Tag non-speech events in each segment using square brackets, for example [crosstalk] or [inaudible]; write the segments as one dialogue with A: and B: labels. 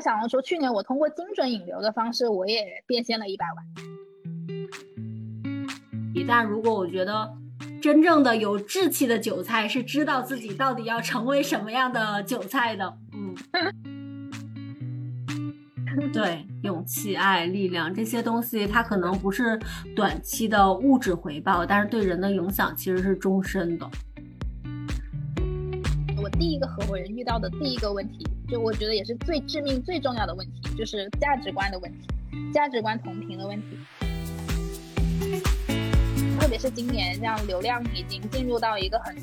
A: 小红书，去年我通过精准引流的方式，我也变现了一百万。
B: 一旦如果我觉得真正的有志气的韭菜是知道自己到底要成为什么样的韭菜的，嗯，[laughs] 对，勇气、爱、力量这些东西，它可能不是短期的物质回报，但是对人的影响其实是终身的。
A: 我第一个合伙人遇到的第一个问题，就我觉得也是最致命、最重要的问题，就是价值观的问题，价值观同频的问题。特别是今年，这样流量已经进入到一个很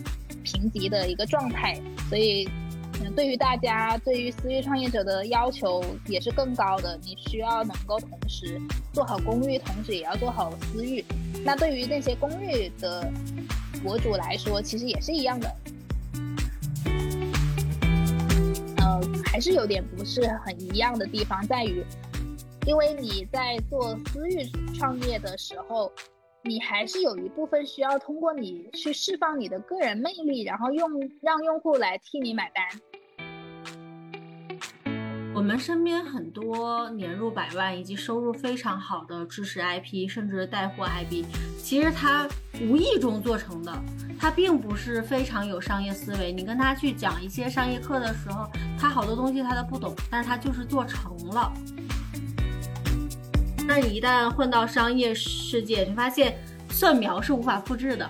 A: 贫瘠的一个状态，所以，嗯，对于大家，对于私域创业者的要求也是更高的。你需要能够同时做好公域，同时也要做好私域。那对于那些公域的博主来说，其实也是一样的。呃，还是有点不是很一样的地方，在于，因为你在做私域创业的时候。你还是有一部分需要通过你去释放你的个人魅力，然后用让用户来替你买单。
B: 我们身边很多年入百万以及收入非常好的知识 IP，甚至带货 IP，其实他无意中做成的，他并不是非常有商业思维。你跟他去讲一些商业课的时候，他好多东西他都不懂，但是他就是做成了。那你一旦混到商业世界，你发现蒜苗是无法复制的。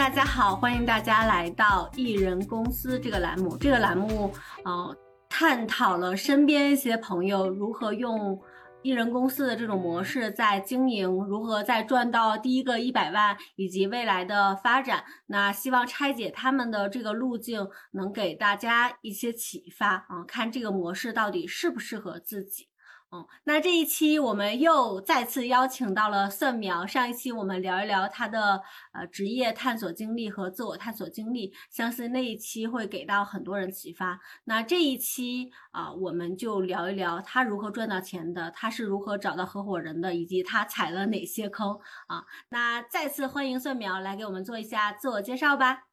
B: 大家好，欢迎大家来到艺人公司这个栏目。这个栏目，呃，探讨了身边一些朋友如何用。艺人公司的这种模式在经营，如何在赚到第一个一百万，以及未来的发展，那希望拆解他们的这个路径，能给大家一些启发啊，看这个模式到底适不适合自己。嗯，那这一期我们又再次邀请到了蒜苗。上一期我们聊一聊他的呃职业探索经历和自我探索经历，相信那一期会给到很多人启发。那这一期啊，我们就聊一聊他如何赚到钱的，他是如何找到合伙人的，以及他踩了哪些坑啊。那再次欢迎蒜苗来给我们做一下自我介绍吧。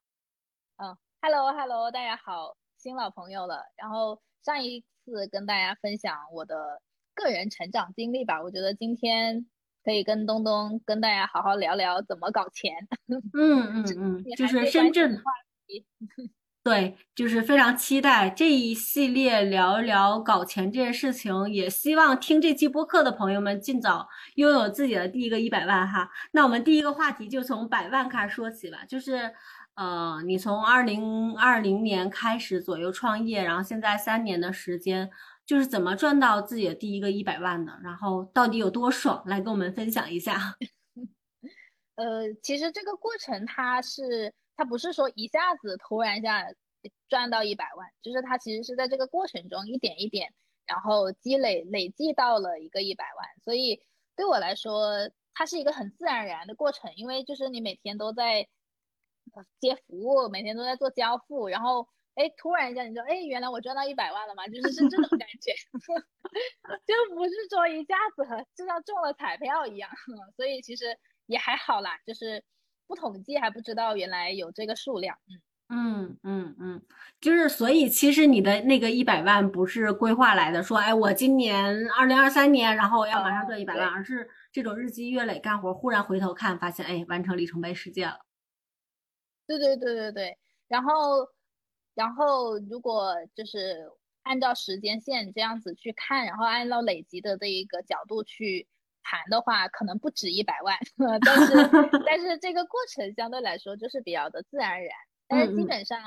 A: 嗯，Hello Hello，大家好，新老朋友了。然后上一次跟大家分享我的。个人成长经历吧，我觉得今天可以跟东东跟大家好好聊聊怎么搞钱。
B: 嗯嗯嗯，[laughs] 就是深圳话题。[laughs] 对，就是非常期待这一系列聊一聊搞钱这件事情，也希望听这期播客的朋友们尽早拥有自己的第一个一百万哈。那我们第一个话题就从百万开始说起吧，就是呃，你从二零二零年开始左右创业，然后现在三年的时间。就是怎么赚到自己的第一个一百万的，然后到底有多爽，来跟我们分享一下。[laughs] [laughs]
A: 呃，其实这个过程它是它不是说一下子突然一下赚到一百万，就是它其实是在这个过程中一点一点，然后积累累计到了一个一百万。所以对我来说，它是一个很自然而然的过程，因为就是你每天都在接服务，每天都在做交付，然后。哎，突然一下你说，哎，原来我赚到一百万了吗？就是是这种感觉，[laughs] 就不是说一下子就像中了彩票一样，所以其实也还好啦，就是不统计还不知道原来有这个数量。
B: 嗯嗯嗯，就是所以其实你的那个一百万不是规划来的，说哎我今年二零二三年然后我要马上赚一百万，而是这种日积月累干活，忽然回头看发现，哎，完成里程碑事件了。
A: 对对对对对，然后。然后，如果就是按照时间线这样子去看，然后按照累积的这一个角度去谈的话，可能不止一百万。[laughs] 但是，[laughs] 但是这个过程相对来说就是比较的自然而然。但是基本上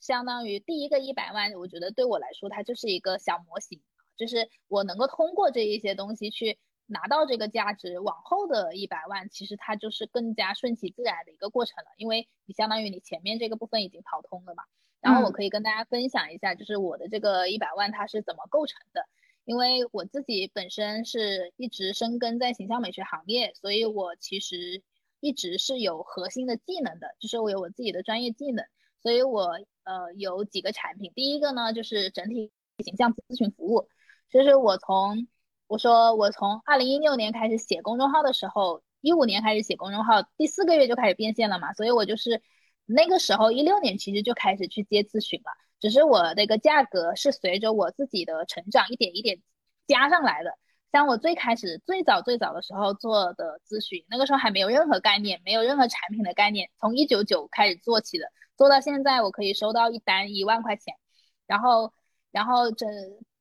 A: 相当于第一个一百万，我觉得对我来说它就是一个小模型，就是我能够通过这一些东西去拿到这个价值，往后的一百万其实它就是更加顺其自然的一个过程了，因为你相当于你前面这个部分已经跑通了嘛。然后我可以跟大家分享一下，就是我的这个一百万它是怎么构成的。因为我自己本身是一直深耕在形象美学行业，所以我其实一直是有核心的技能的，就是我有我自己的专业技能。所以我呃有几个产品，第一个呢就是整体形象咨询服务，就是我从我说我从二零一六年开始写公众号的时候，一五年开始写公众号，第四个月就开始变现了嘛，所以我就是那个时候一六年其实就开始去接咨询了，只是我那个价格是随着我自己的成长一点一点加上来的。像我最开始最早最早的时候做的咨询，那个时候还没有任何概念，没有任何产品的概念，从一九九开始做起的，做到现在我可以收到一单一万块钱，然后然后这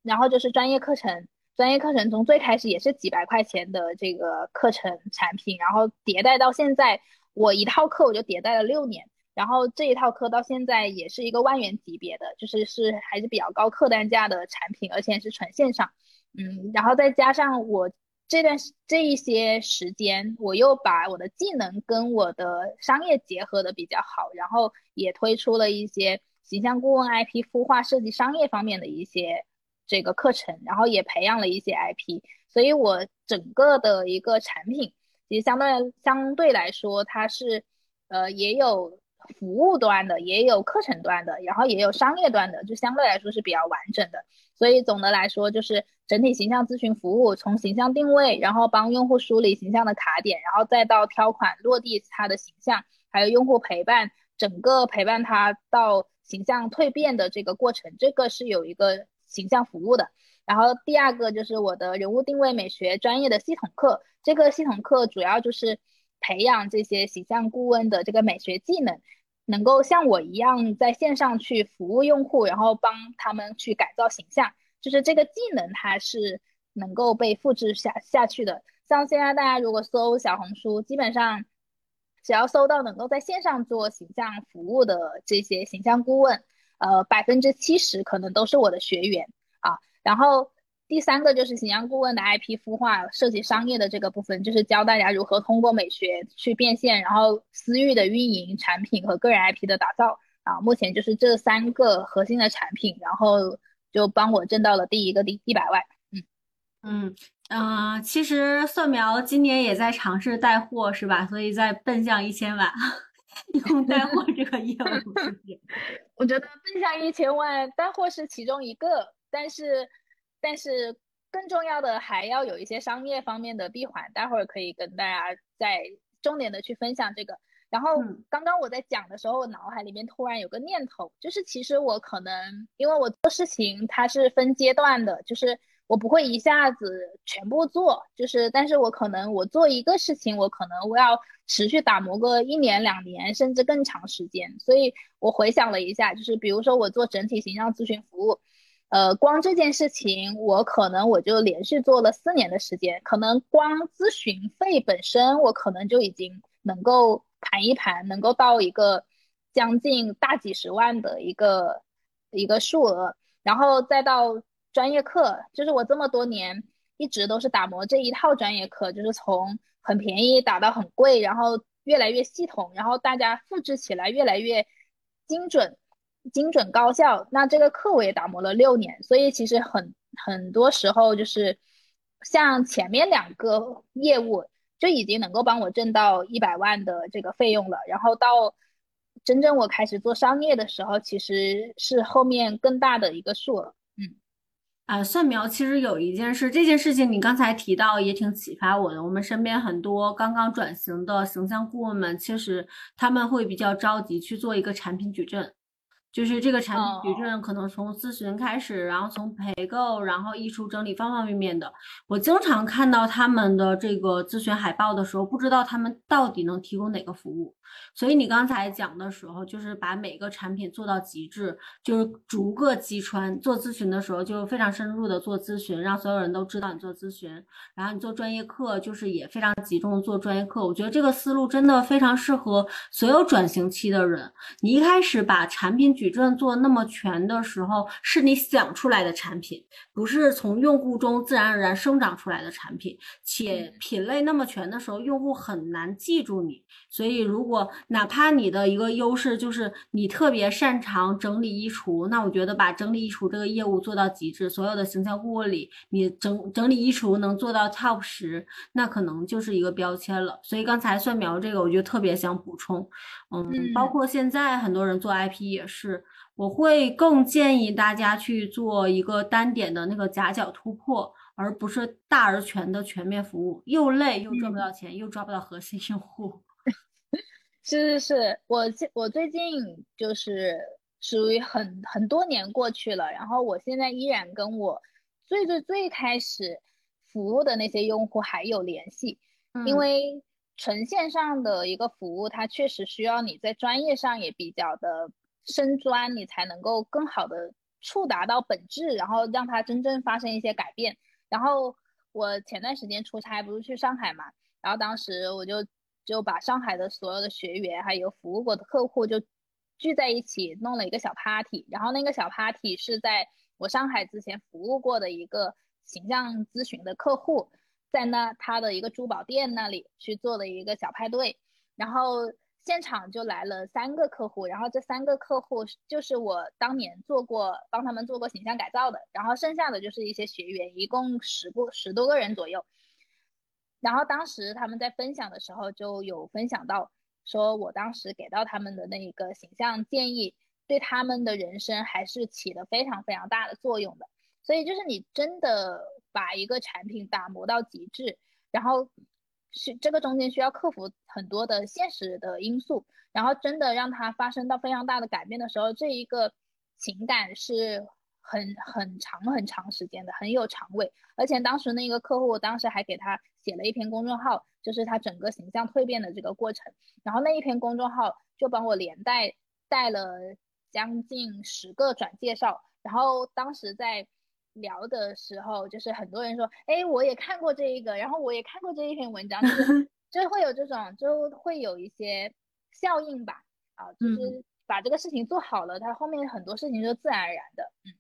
A: 然后就是专业课程。专业课程从最开始也是几百块钱的这个课程产品，然后迭代到现在，我一套课我就迭代了六年，然后这一套课到现在也是一个万元级别的，就是是还是比较高客单价的产品，而且是纯线上，嗯，然后再加上我这段这一些时间，我又把我的技能跟我的商业结合的比较好，然后也推出了一些形象顾问、IP 孵化、设计、商业方面的一些。这个课程，然后也培养了一些 IP，所以我整个的一个产品，其实相对相对来说，它是呃也有服务端的，也有课程端的，然后也有商业端的，就相对来说是比较完整的。所以总的来说，就是整体形象咨询服务，从形象定位，然后帮用户梳理形象的卡点，然后再到挑款落地他的形象，还有用户陪伴，整个陪伴他到形象蜕变的这个过程，这个是有一个。形象服务的，然后第二个就是我的人物定位美学专业的系统课，这个系统课主要就是培养这些形象顾问的这个美学技能，能够像我一样在线上去服务用户，然后帮他们去改造形象，就是这个技能它是能够被复制下下去的。像现在大家如果搜小红书，基本上只要搜到能够在线上做形象服务的这些形象顾问。呃，百分之七十可能都是我的学员啊。然后第三个就是形象顾问的 IP 孵化，涉及商业的这个部分，就是教大家如何通过美学去变现，然后私域的运营产品和个人 IP 的打造啊。目前就是这三个核心的产品，然后就帮我挣到了第一个第一百万。
B: 嗯嗯嗯，其实蒜苗今年也在尝试带货，是吧？所以在奔向一千万。[laughs] 用带货这个业务，[laughs]
A: 我觉得奔向一千万带货是其中一个，但是但是更重要的还要有一些商业方面的闭环，待会儿可以跟大家再重点的去分享这个。然后刚刚我在讲的时候，我脑海里面突然有个念头，就是其实我可能因为我做事情它是分阶段的，就是。我不会一下子全部做，就是但是我可能我做一个事情，我可能我要持续打磨个一年两年，甚至更长时间。所以我回想了一下，就是比如说我做整体形象咨询服务，呃，光这件事情我可能我就连续做了四年的时间，可能光咨询费本身我可能就已经能够盘一盘，能够到一个将近大几十万的一个一个数额，然后再到。专业课就是我这么多年一直都是打磨这一套专业课，就是从很便宜打到很贵，然后越来越系统，然后大家复制起来越来越精准、精准高效。那这个课我也打磨了六年，所以其实很很多时候就是像前面两个业务就已经能够帮我挣到一百万的这个费用了，然后到真正我开始做商业的时候，其实是后面更大的一个数额。
B: 啊，蒜苗其实有一件事，这件事情你刚才提到也挺启发我的。我们身边很多刚刚转型的形象顾问们，其实他们会比较着急去做一个产品矩阵。就是这个产品矩阵可能从咨询开始，然后从陪购，然后艺术整理方方面面的。我经常看到他们的这个咨询海报的时候，不知道他们到底能提供哪个服务。所以你刚才讲的时候，就是把每个产品做到极致，就是逐个击穿。做咨询的时候就非常深入的做咨询，让所有人都知道你做咨询。然后你做专业课，就是也非常集中的做专业课。我觉得这个思路真的非常适合所有转型期的人。你一开始把产品矩阵做那么全的时候，是你想出来的产品，不是从用户中自然而然生长出来的产品。且品类那么全的时候，用户很难记住你。所以，如果哪怕你的一个优势就是你特别擅长整理衣橱，那我觉得把整理衣橱这个业务做到极致，所有的形象顾问里，你整整理衣橱能做到 top 十，那可能就是一个标签了。所以刚才蒜苗这个，我就特别想补充，嗯，包括现在很多人做 IP 也是。我会更建议大家去做一个单点的那个夹角突破，而不是大而全的全面服务，又累又赚不到钱，又抓不到核心用户。
A: 是是是，我我最近就是属于很很多年过去了，然后我现在依然跟我最最最开始服务的那些用户还有联系，因为纯线上的一个服务，它确实需要你在专业上也比较的深钻，你才能够更好的触达到本质，然后让它真正发生一些改变。然后我前段时间出差不是去上海嘛，然后当时我就。就把上海的所有的学员还有服务过的客户就聚在一起弄了一个小 party，然后那个小 party 是在我上海之前服务过的一个形象咨询的客户，在那他的一个珠宝店那里去做了一个小派对，然后现场就来了三个客户，然后这三个客户就是我当年做过帮他们做过形象改造的，然后剩下的就是一些学员，一共十个十多个人左右。然后当时他们在分享的时候就有分享到，说我当时给到他们的那一个形象建议，对他们的人生还是起了非常非常大的作用的。所以就是你真的把一个产品打磨到极致，然后是这个中间需要克服很多的现实的因素，然后真的让它发生到非常大的改变的时候，这一个情感是。很很长很长时间的，很有长尾，而且当时那个客户，当时还给他写了一篇公众号，就是他整个形象蜕变的这个过程。然后那一篇公众号就帮我连带带了将近十个转介绍。然后当时在聊的时候，就是很多人说，哎，我也看过这一个，然后我也看过这一篇文章，就是 [laughs] 就会有这种，就会有一些效应吧，啊，就是把这个事情做好了，他后面很多事情就自然而然的，嗯。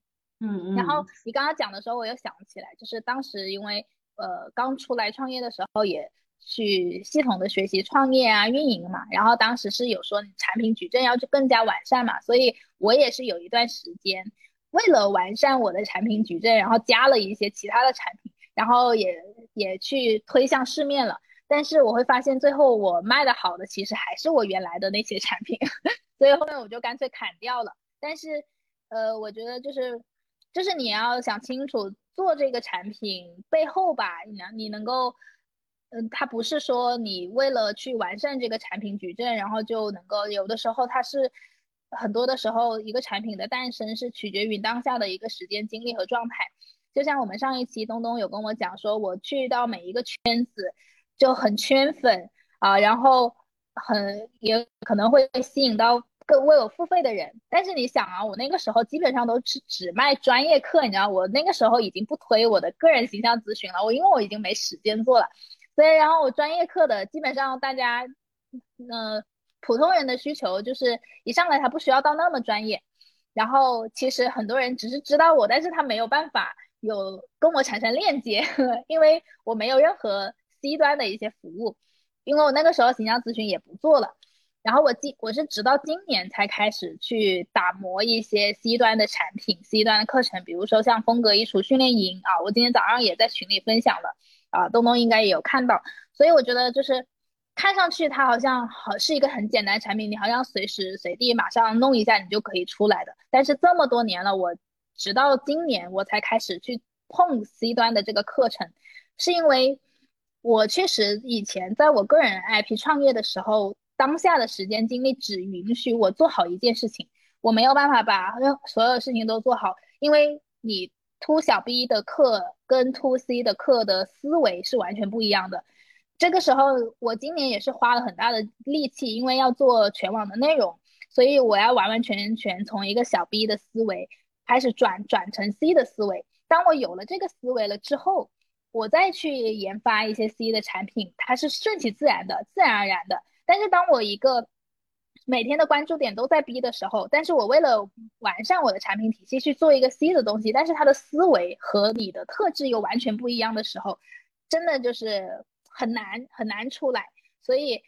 B: 嗯，
A: 然后你刚刚讲的时候，我又想起来，就是当时因为呃刚出来创业的时候，也去系统的学习创业啊、运营嘛。然后当时是有说产品矩阵要去更加完善嘛，所以我也是有一段时间为了完善我的产品矩阵，然后加了一些其他的产品，然后也也去推向市面了。但是我会发现最后我卖的好的其实还是我原来的那些产品，[laughs] 所以后面我就干脆砍掉了。但是呃，我觉得就是。就是你要想清楚做这个产品背后吧，你能你能够，嗯，它不是说你为了去完善这个产品矩阵，然后就能够有的时候它是很多的时候一个产品的诞生是取决于当下的一个时间精力和状态。就像我们上一期东东有跟我讲说，我去到每一个圈子就很圈粉啊，然后很也可能会吸引到。更为我付费的人，但是你想啊，我那个时候基本上都是只卖专业课，你知道，我那个时候已经不推我的个人形象咨询了，我因为我已经没时间做了，所以然后我专业课的基本上大家，呃，普通人的需求就是一上来他不需要到那么专业，然后其实很多人只是知道我，但是他没有办法有跟我产生链接，[laughs] 因为我没有任何 C 端的一些服务，因为我那个时候形象咨询也不做了。然后我今我是直到今年才开始去打磨一些 C 端的产品、C 端的课程，比如说像风格衣橱训练营啊，我今天早上也在群里分享了，啊，东东应该也有看到。所以我觉得就是看上去它好像好是一个很简单的产品，你好像随时随地马上弄一下你就可以出来的。但是这么多年了，我直到今年我才开始去碰 C 端的这个课程，是因为我确实以前在我个人 IP 创业的时候。当下的时间精力只允许我做好一件事情，我没有办法把所有事情都做好，因为你 to 小 B 的课跟 to C 的课的思维是完全不一样的。这个时候，我今年也是花了很大的力气，因为要做全网的内容，所以我要完完全全从一个小 B 的思维开始转转成 C 的思维。当我有了这个思维了之后，我再去研发一些 C 的产品，它是顺其自然的，自然而然的。但是当我一个每天的关注点都在 B 的时候，但是我为了完善我的产品体系去做一个 C 的东西，但是它的思维和你的特质又完全不一样的时候，真的就是很难很难出来。所以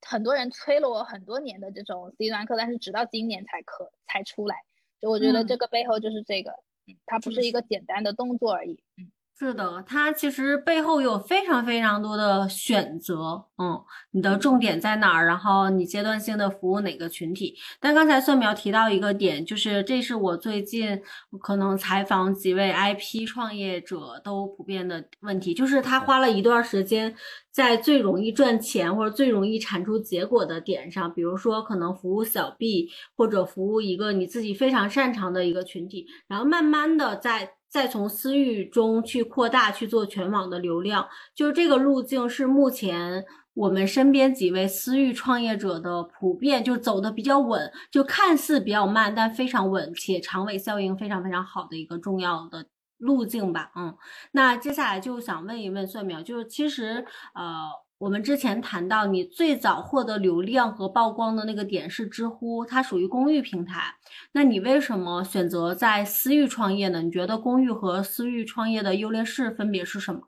A: 很多人催了我很多年的这种 C 端课，但是直到今年才可才出来。就我觉得这个背后就是这个，嗯，它不是一个简单的动作而已，嗯。
B: 是的，它其实背后有非常非常多的选择，嗯，你的重点在哪儿？然后你阶段性的服务哪个群体？但刚才蒜苗提到一个点，就是这是我最近可能采访几位 IP 创业者都普遍的问题，就是他花了一段时间在最容易赚钱或者最容易产出结果的点上，比如说可能服务小 B 或者服务一个你自己非常擅长的一个群体，然后慢慢的在。再从私域中去扩大去做全网的流量，就是这个路径是目前我们身边几位私域创业者的普遍，就走的比较稳，就看似比较慢，但非常稳且长尾效应非常非常好的一个重要的路径吧。嗯，那接下来就想问一问蒜苗，就是其实呃。我们之前谈到，你最早获得流量和曝光的那个点是知乎，它属于公域平台。那你为什么选择在私域创业呢？你觉得公域和私域创业的优劣势分别是什么？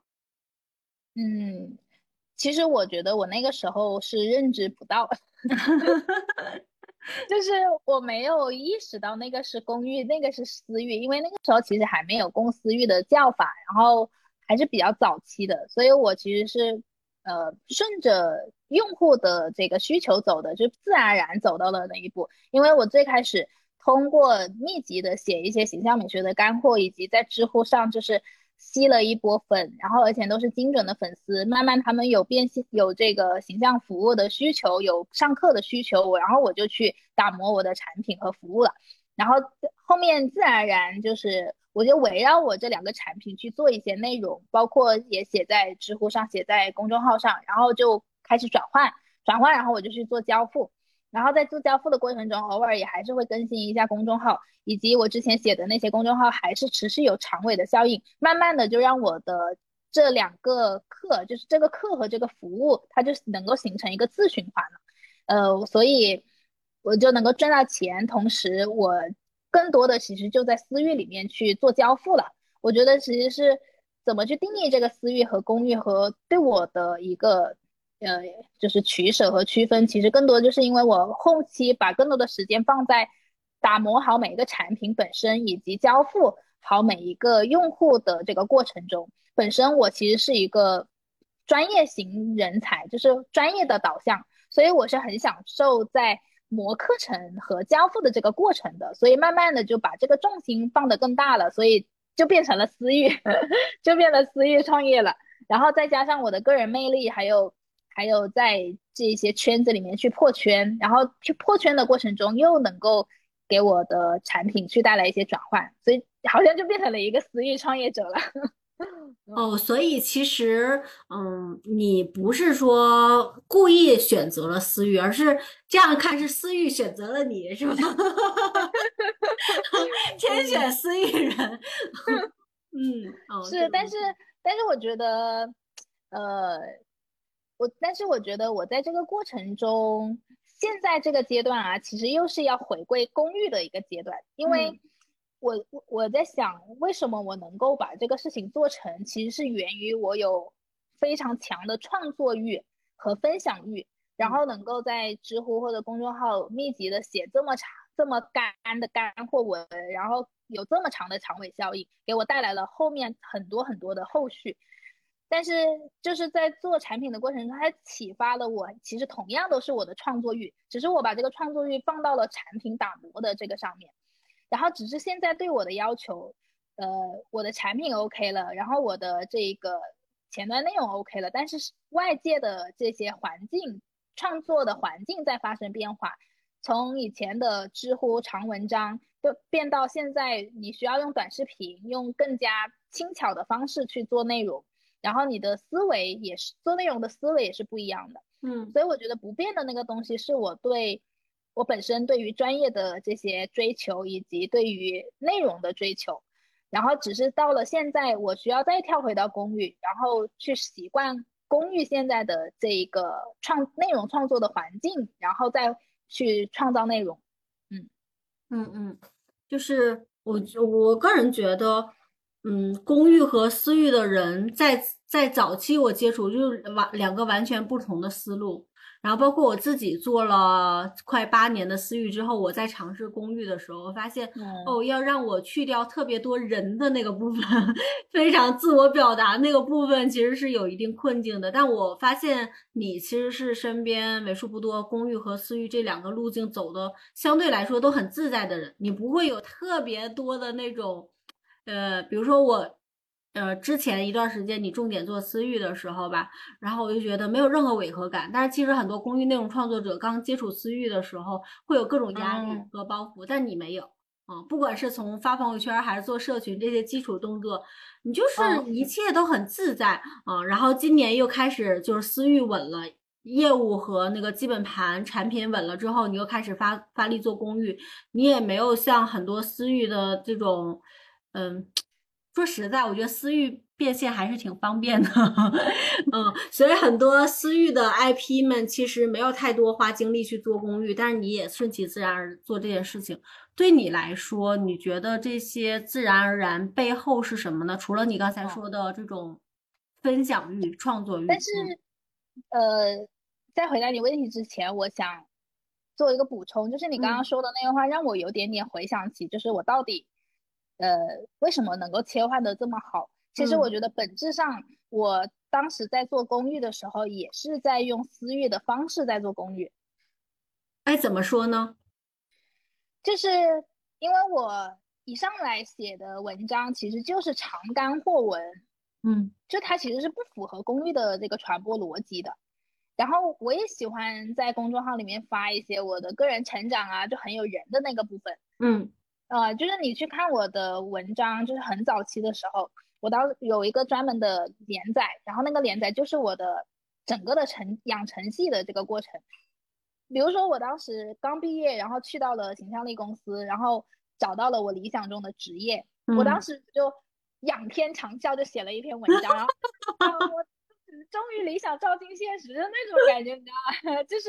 A: 嗯，其实我觉得我那个时候是认知不到，[laughs] 就是我没有意识到那个是公域，那个是私域，因为那个时候其实还没有公私域的叫法，然后还是比较早期的，所以我其实是。呃，顺着用户的这个需求走的，就自然而然走到了那一步。因为我最开始通过密集的写一些形象美学的干货，以及在知乎上就是吸了一波粉，然后而且都是精准的粉丝。慢慢他们有变现，有这个形象服务的需求，有上课的需求，我然后我就去打磨我的产品和服务了。然后后面自然而然就是。我就围绕我这两个产品去做一些内容，包括也写在知乎上，写在公众号上，然后就开始转换，转换，然后我就去做交付，然后在做交付的过程中，偶尔也还是会更新一下公众号，以及我之前写的那些公众号还是持续有长尾的效应，慢慢的就让我的这两个课，就是这个课和这个服务，它就能够形成一个自循环了，呃，所以我就能够赚到钱，同时我。更多的其实就在私域里面去做交付了。我觉得其实是怎么去定义这个私域和公域和对我的一个呃就是取舍和区分，其实更多就是因为我后期把更多的时间放在打磨好每一个产品本身，以及交付好每一个用户的这个过程中。本身我其实是一个专业型人才，就是专业的导向，所以我是很享受在。磨课程和交付的这个过程的，所以慢慢的就把这个重心放得更大了，所以就变成了私域，[laughs] 就变了私域创业了。然后再加上我的个人魅力，还有还有在这些圈子里面去破圈，然后去破圈的过程中又能够给我的产品去带来一些转换，所以好像就变成了一个私域创业者了。[laughs]
B: 哦，所以其实，嗯，你不是说故意选择了私域，而是这样看是私域选择了你，是吧？[laughs] 天选私域人。[laughs] 嗯，
A: 是，但是，但是我觉得，呃，我，但是我觉得我在这个过程中，现在这个阶段啊，其实又是要回归公寓的一个阶段，因为。我我我我在想，为什么我能够把这个事情做成？其实是源于我有非常强的创作欲和分享欲，然后能够在知乎或者公众号密集的写这么长、这么干的干货文，然后有这么长的长尾效应，给我带来了后面很多很多的后续。但是就是在做产品的过程中，它启发了我，其实同样都是我的创作欲，只是我把这个创作欲放到了产品打磨的这个上面。然后只是现在对我的要求，呃，我的产品 OK 了，然后我的这个前端内容 OK 了，但是外界的这些环境创作的环境在发生变化，从以前的知乎长文章，就变到现在你需要用短视频，用更加轻巧的方式去做内容，然后你的思维也是做内容的思维也是不一样的，
B: 嗯，
A: 所以我觉得不变的那个东西是我对。我本身对于专业的这些追求，以及对于内容的追求，然后只是到了现在，我需要再跳回到公寓，然后去习惯公寓现在的这一个创内容创作的环境，然后再去创造内容。
B: 嗯嗯嗯，就是我我个人觉得，嗯，公寓和私域的人在在早期我接触就是完两个完全不同的思路。然后包括我自己做了快八年的私域之后，我在尝试公寓的时候，我发现哦，要让我去掉特别多人的那个部分，[laughs] 非常自我表达那个部分，其实是有一定困境的。但我发现你其实是身边为数不多公寓和私域这两个路径走的相对来说都很自在的人，你不会有特别多的那种，呃，比如说我。呃，之前一段时间你重点做私域的时候吧，然后我就觉得没有任何违和感。但是其实很多公寓内容创作者刚接触私域的时候，会有各种压力和包袱，但你没有啊。不管是从发朋友圈还是做社群这些基础动作，你就是一切都很自在啊。然后今年又开始就是私域稳了，业务和那个基本盘产品稳了之后，你又开始发发力做公寓，你也没有像很多私域的这种，嗯。说实在，我觉得私域变现还是挺方便的，[laughs] 嗯，所以很多私域的 IP 们其实没有太多花精力去做公域，但是你也顺其自然而做这件事情。对你来说，你觉得这些自然而然背后是什么呢？除了你刚才说的这种分享欲、创作欲，
A: 但是，呃，在回答你问题之前，我想做一个补充，就是你刚刚说的那个话让我有点点回想起，就是我到底。呃，为什么能够切换的这么好？其实我觉得本质上，我当时在做公寓的时候，也是在用私域的方式在做公寓。
B: 哎，怎么说呢？
A: 就是因为我一上来写的文章其实就是长干货文，
B: 嗯，
A: 就它其实是不符合公寓的这个传播逻辑的。然后我也喜欢在公众号里面发一些我的个人成长啊，就很有人的那个部分，
B: 嗯。
A: 呃，就是你去看我的文章，就是很早期的时候，我当有一个专门的连载，然后那个连载就是我的整个的成养成系的这个过程。比如说我当时刚毕业，然后去到了形象力公司，然后找到了我理想中的职业，我当时就仰天长啸，就写了一篇文章，然后我终于理想照进现实的那种感觉，你知道吗？[laughs] 就是。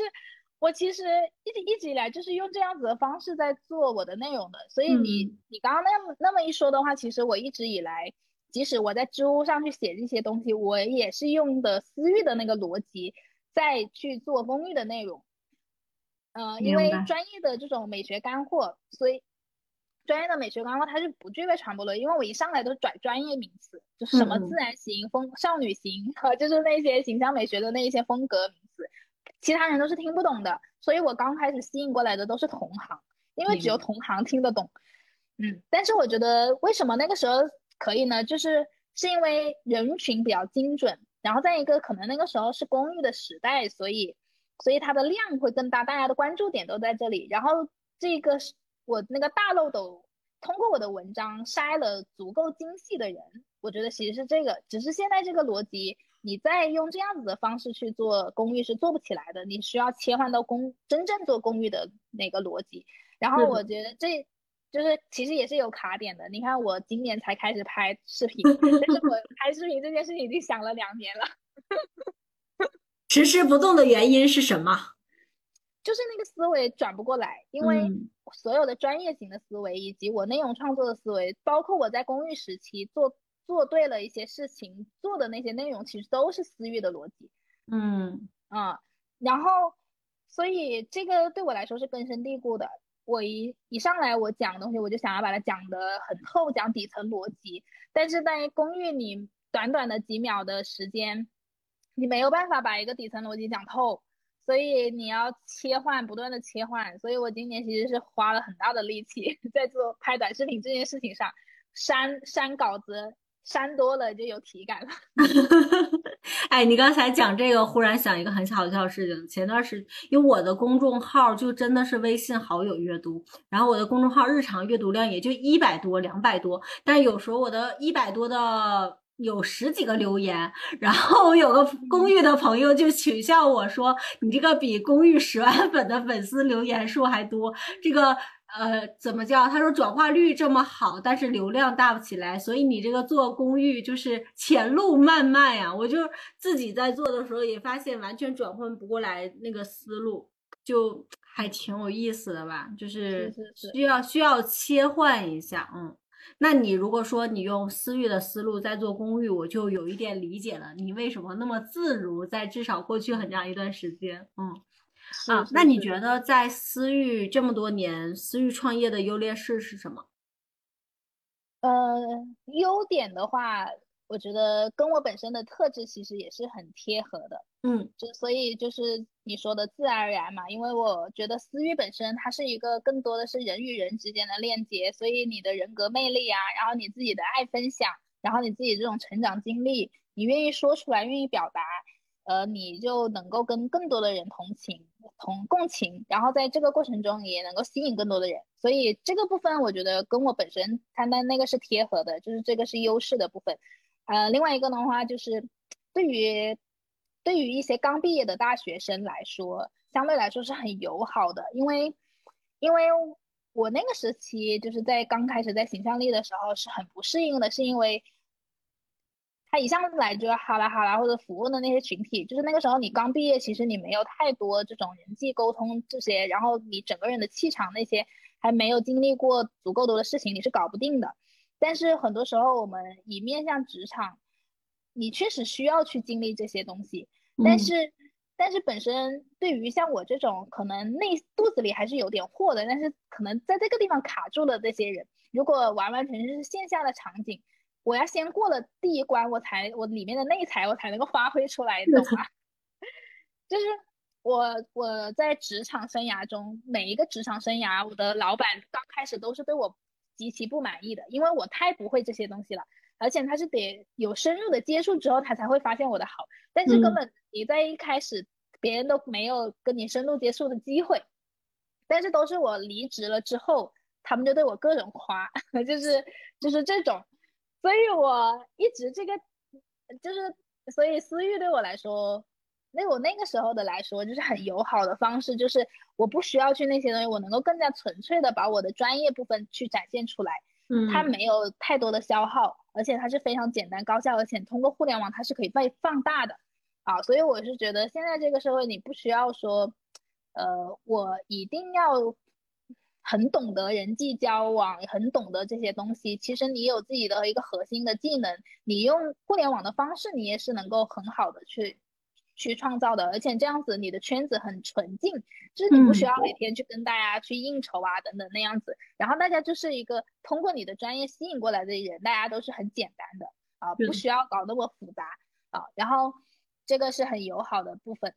A: 我其实一直一直以来就是用这样子的方式在做我的内容的，所以你你刚刚那么那么一说的话，其实我一直以来，即使我在知乎上去写这些东西，我也是用的私域的那个逻辑再去做公寓的内容。嗯，因为专业的这种美学干货，所以专业的美学干货它是不具备传播的，因为我一上来都拽专业名词，就是什么自然型、风少女型和 [laughs] 就是那些形象美学的那一些风格名词。其他人都是听不懂的，所以我刚开始吸引过来的都是同行，因为只有同行听得懂。嗯，但是我觉得为什么那个时候可以呢？就是是因为人群比较精准，然后再一个可能那个时候是公寓的时代，所以所以它的量会更大，大家的关注点都在这里。然后这个是我那个大漏斗，通过我的文章筛了足够精细的人，我觉得其实是这个，只是现在这个逻辑。你再用这样子的方式去做公寓是做不起来的，你需要切换到公真正做公寓的那个逻辑。然后我觉得这就是其实也是有卡点的。你看我今年才开始拍视频，[laughs] 但是我拍视频这件事情已经想了两年了。[laughs]
B: 迟迟不动的原因是什么？
A: 就是那个思维转不过来，因为所有的专业型的思维以及我内容创作的思维，包括我在公寓时期做。做对了一些事情，做的那些内容其实都是私域的逻辑，
B: 嗯
A: 啊，然后所以这个对我来说是根深蒂固的。我一一上来我讲东西，我就想要把它讲得很透，讲底层逻辑。但是在公寓里，短短的几秒的时间，你没有办法把一个底层逻辑讲透，所以你要切换，不断的切换。所以我今年其实是花了很大的力气 [laughs] 在做拍短视频这件事情上，删删稿子。删多了就有体感了。[laughs] [laughs]
B: 哎，你刚才讲这个，忽然想一个很好笑的事情。前段时间，因为我的公众号就真的是微信好友阅读，然后我的公众号日常阅读量也就一百多、两百多，但有时候我的一百多的有十几个留言，然后有个公寓的朋友就取笑我说：“你这个比公寓十万粉的粉丝留言数还多。”这个。呃，怎么叫？他说转化率这么好，但是流量大不起来，所以你这个做公寓就是前路漫漫呀。我就自己在做的时候也发现完全转换不过来那个思路，就还挺有意思的吧？就是需要需要切换一下，嗯。那你如果说你用私域的思路在做公寓，我就有一点理解了，你为什么那么自如，在至少过去很长一段时间，嗯，啊，那你觉得在私域这么多年，私域创业的优劣势是什么？
A: 呃，优点的话。我觉得跟我本身的特质其实也是很贴合的，
B: 嗯，
A: 就所以就是你说的自然而然嘛，因为我觉得私域本身它是一个更多的是人与人之间的链接，所以你的人格魅力啊，然后你自己的爱分享，然后你自己这种成长经历，你愿意说出来，愿意表达，呃，你就能够跟更多的人同情、同共情，然后在这个过程中也能够吸引更多的人，所以这个部分我觉得跟我本身他的那个是贴合的，就是这个是优势的部分。呃，另外一个的话就是，对于对于一些刚毕业的大学生来说，相对来说是很友好的，因为因为我那个时期就是在刚开始在形象力的时候是很不适应的，是因为他一上来就要哈啦哈啦或者服务的那些群体，就是那个时候你刚毕业，其实你没有太多这种人际沟通这些，然后你整个人的气场那些还没有经历过足够多的事情，你是搞不定的。但是很多时候，我们以面向职场，你确实需要去经历这些东西。但是，但是本身对于像我这种可能内肚子里还是有点货的，但是可能在这个地方卡住了这些人，如果完完全全是线下的场景，我要先过了第一关，我才我里面的内才我才能够发挥出来，懂吗？[laughs] 就是我我在职场生涯中，每一个职场生涯，我的老板刚开始都是对我。极其不满意的，因为我太不会这些东西了，而且他是得有深入的接触之后，他才会发现我的好。但是根本你在一开始，别人都没有跟你深入接触的机会。但是都是我离职了之后，他们就对我各种夸，[laughs] 就是就是这种。所以我一直这个就是，所以私域对我来说。那我那个时候的来说，就是很友好的方式，就是我不需要去那些东西，我能够更加纯粹的把我的专业部分去展现出来。
B: 嗯，
A: 它没有太多的消耗，而且它是非常简单高效，而且通过互联网它是可以被放大的。啊，所以我是觉得现在这个社会，你不需要说，呃，我一定要很懂得人际交往，很懂得这些东西。其实你有自己的一个核心的技能，你用互联网的方式，你也是能够很好的去。去创造的，而且这样子你的圈子很纯净，就是你不需要每天去跟大家去应酬啊等等那样子，然后大家就是一个通过你的专业吸引过来的人，大家都是很简单的啊，不需要搞那么复杂啊，然后这个是很友好的部分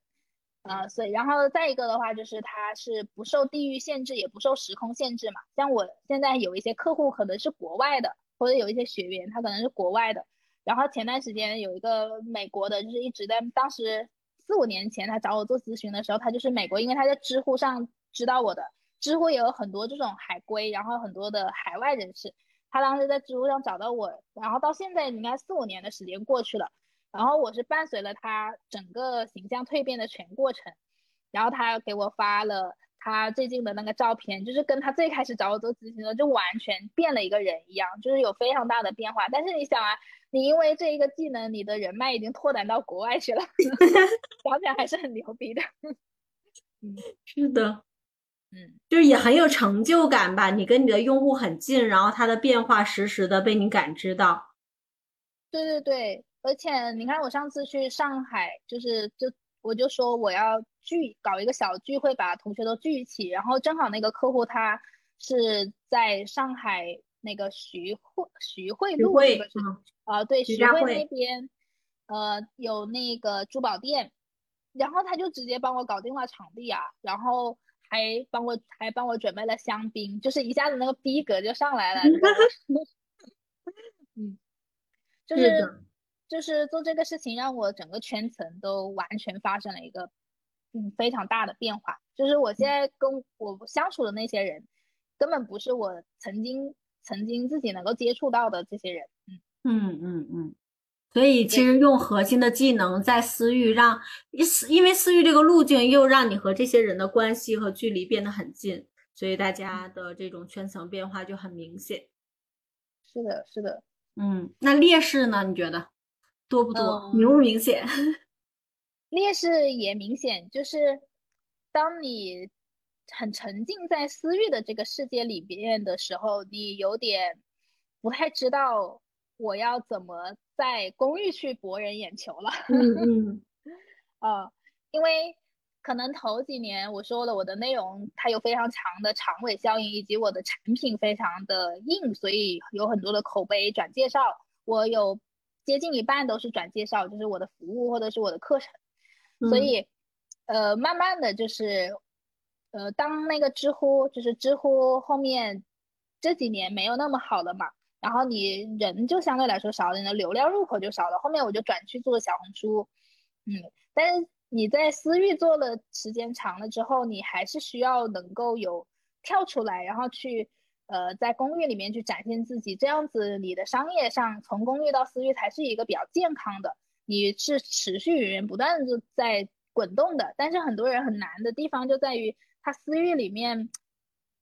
A: 啊，所以然后再一个的话就是它是不受地域限制，也不受时空限制嘛，像我现在有一些客户可能是国外的，或者有一些学员他可能是国外的。然后前段时间有一个美国的，就是一直在当时四五年前他找我做咨询的时候，他就是美国，因为他在知乎上知道我的，知乎也有很多这种海归，然后很多的海外人士，他当时在知乎上找到我，然后到现在应该四五年的时间过去了，然后我是伴随了他整个形象蜕变的全过程，然后他给我发了。他最近的那个照片，就是跟他最开始找我做咨询的，就完全变了一个人一样，就是有非常大的变化。但是你想啊，你因为这一个技能，你的人脉已经拓展到国外去了，[laughs] 想想还是很牛逼的。[laughs]
B: 嗯，是的，
A: 嗯，
B: 就是也很有成就感吧？你跟你的用户很近，然后他的变化实时的被你感知到。
A: 对对对，而且你看我上次去上海，就是就。我就说我要聚搞一个小聚会，把同学都聚一起，然后正好那个客户他是在上海那个徐汇徐汇路
B: 那
A: 个是？啊，对，徐汇那边，呃，有那个珠宝店，然后他就直接帮我搞定了场地啊，然后还帮我还帮我准备了香槟，就是一下子那个逼格就上来了。[laughs] 嗯，就是。就是做这个事情，让我整个圈层都完全发生了一个嗯非常大的变化。就是我现在跟我相处的那些人，根本不是我曾经曾经自己能够接触到的这些人。
B: 嗯嗯嗯嗯。所以其实用核心的技能在私域，让私因为私域这个路径又让你和这些人的关系和距离变得很近，所以大家的这种圈层变化就很明显。
A: 是的，是的。
B: 嗯，那劣势呢？你觉得？多不多？明不明显？[laughs]
A: 劣势也明显，就是当你很沉浸在私域的这个世界里边的时候，你有点不太知道我要怎么在公寓去博人眼球了。
B: 嗯嗯，[laughs]
A: 呃，因为可能头几年我说了我的内容它有非常强的长尾效应，以及我的产品非常的硬，所以有很多的口碑转介绍。我有接近一半都是转介绍，就是我的服务或者是我的课程。所以，呃，慢慢的就是，呃，当那个知乎就是知乎后面这几年没有那么好了嘛，然后你人就相对来说少了，你的流量入口就少了。后面我就转去做小红书，嗯，但是你在私域做了时间长了之后，你还是需要能够有跳出来，然后去呃在公寓里面去展现自己，这样子你的商业上从公寓到私域才是一个比较健康的。你是持续源源不断的在滚动的，但是很多人很难的地方就在于他私域里面，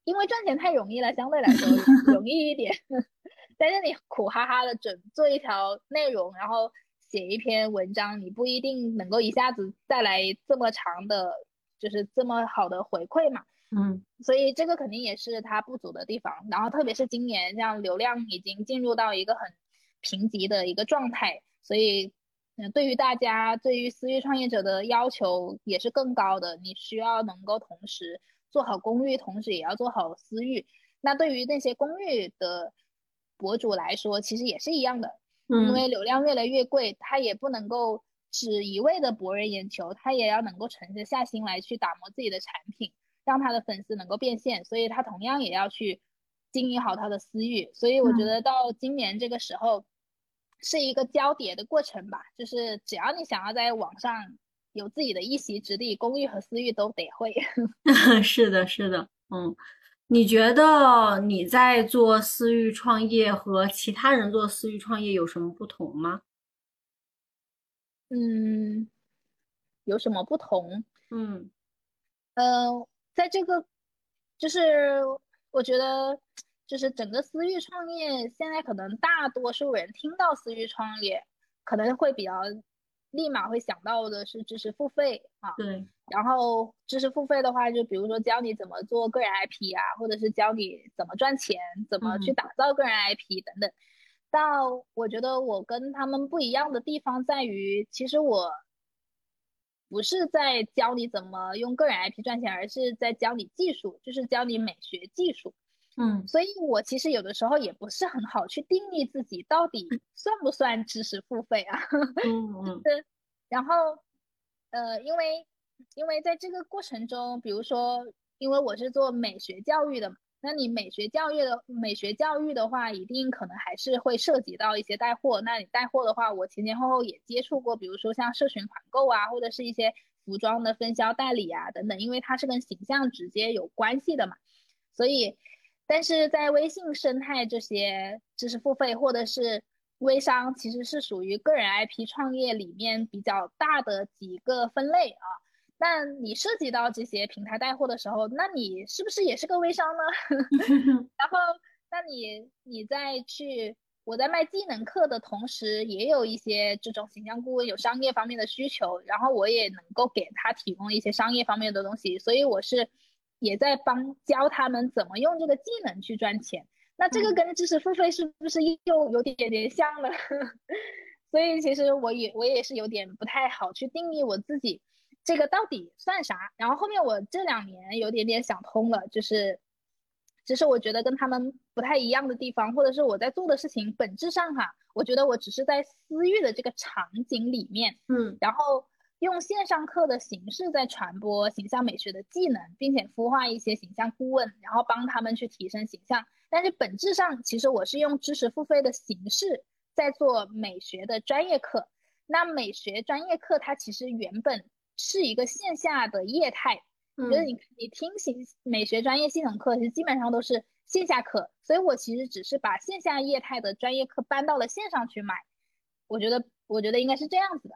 A: 因为赚钱太容易了，相对来说 [laughs] 容易一点。[laughs] 但是你苦哈哈的整做一条内容，然后写一篇文章，你不一定能够一下子带来这么长的，就是这么好的回馈嘛。
B: 嗯，
A: 所以这个肯定也是它不足的地方。然后特别是今年，像流量已经进入到一个很贫瘠的一个状态，所以。嗯，对于大家，对于私域创业者的要求也是更高的。你需要能够同时做好公域，同时也要做好私域。那对于那些公域的博主来说，其实也是一样的。
B: 嗯，
A: 因为流量越来越贵，他也不能够只一味的博人眼球，他也要能够沉得下心来去打磨自己的产品，让他的粉丝能够变现。所以他同样也要去经营好他的私域。所以我觉得到今年这个时候。是一个交叠的过程吧，就是只要你想要在网上有自己的一席之地，公寓和私域都得会。[laughs]
B: 是的，是的，嗯，你觉得你在做私域创业和其他人做私域创业有什么不同吗？
A: 嗯，有什么不同？
B: 嗯，
A: 呃，在这个，就是我觉得。就是整个私域创业，现在可能大多数人听到私域创业，可能会比较立马会想到的是知识付费啊。
B: 对。
A: 然后知识付费的话，就比如说教你怎么做个人 IP 啊，或者是教你怎么赚钱，怎么去打造个人 IP 等等。但我觉得我跟他们不一样的地方在于，其实我不是在教你怎么用个人 IP 赚钱，而是在教你技术，就是教你美学技术。
B: 嗯，
A: 所以我其实有的时候也不是很好去定义自己到底算不算知识付费啊。[laughs]
B: 嗯嗯。
A: 对，然后，呃，因为因为在这个过程中，比如说，因为我是做美学教育的嘛，那你美学教育的美学教育的话，一定可能还是会涉及到一些带货。那你带货的话，我前前后后也接触过，比如说像社群团购啊，或者是一些服装的分销代理啊等等，因为它是跟形象直接有关系的嘛，所以。但是在微信生态这些知识付费或者是微商，其实是属于个人 IP 创业里面比较大的几个分类啊。那你涉及到这些平台带货的时候，那你是不是也是个微商呢？[laughs] 然后，那你你在去我在卖技能课的同时，也有一些这种形象顾问有商业方面的需求，然后我也能够给他提供一些商业方面的东西，所以我是。也在帮教他们怎么用这个技能去赚钱，那这个跟知识付费是不是又有点点像了？[laughs] 所以其实我也我也是有点不太好去定义我自己这个到底算啥。然后后面我这两年有点点想通了，就是其实我觉得跟他们不太一样的地方，或者是我在做的事情本质上哈，我觉得我只是在私域的这个场景里面，
B: 嗯，
A: 然后。用线上课的形式在传播形象美学的技能，并且孵化一些形象顾问，然后帮他们去提升形象。但是本质上，其实我是用知识付费的形式在做美学的专业课。那美学专业课它其实原本是一个线下的业态，就是你你听形美学专业系统课，其实基本上都是线下课。所以我其实只是把线下业态的专业课搬到了线上去买。我觉得，我觉得应该是这样子的。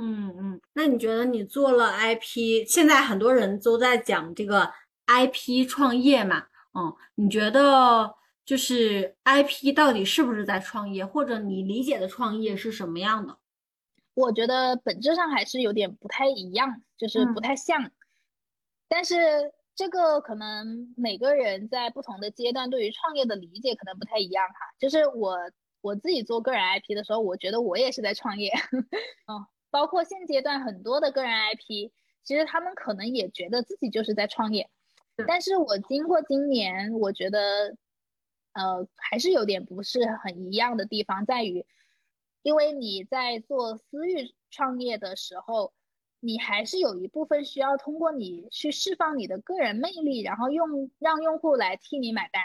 B: 嗯嗯，那你觉得你做了 IP，现在很多人都在讲这个 IP 创业嘛？嗯，你觉得就是 IP 到底是不是在创业，或者你理解的创业是什么样的？
A: 我觉得本质上还是有点不太一样，就是不太像。但是这个可能每个人在不同的阶段对于创业的理解可能不太一样哈。就是我我自己做个人 IP 的时候，我觉得我也是在创业。[laughs] 嗯，包括现阶段很多的个人 IP，其实他们可能也觉得自己就是在创业。但是我经过今年，我觉得，呃，还是有点不是很一样的地方，在于，因为你在做私域创业的时候。你还是有一部分需要通过你去释放你的个人魅力，然后用让用户来替你买单，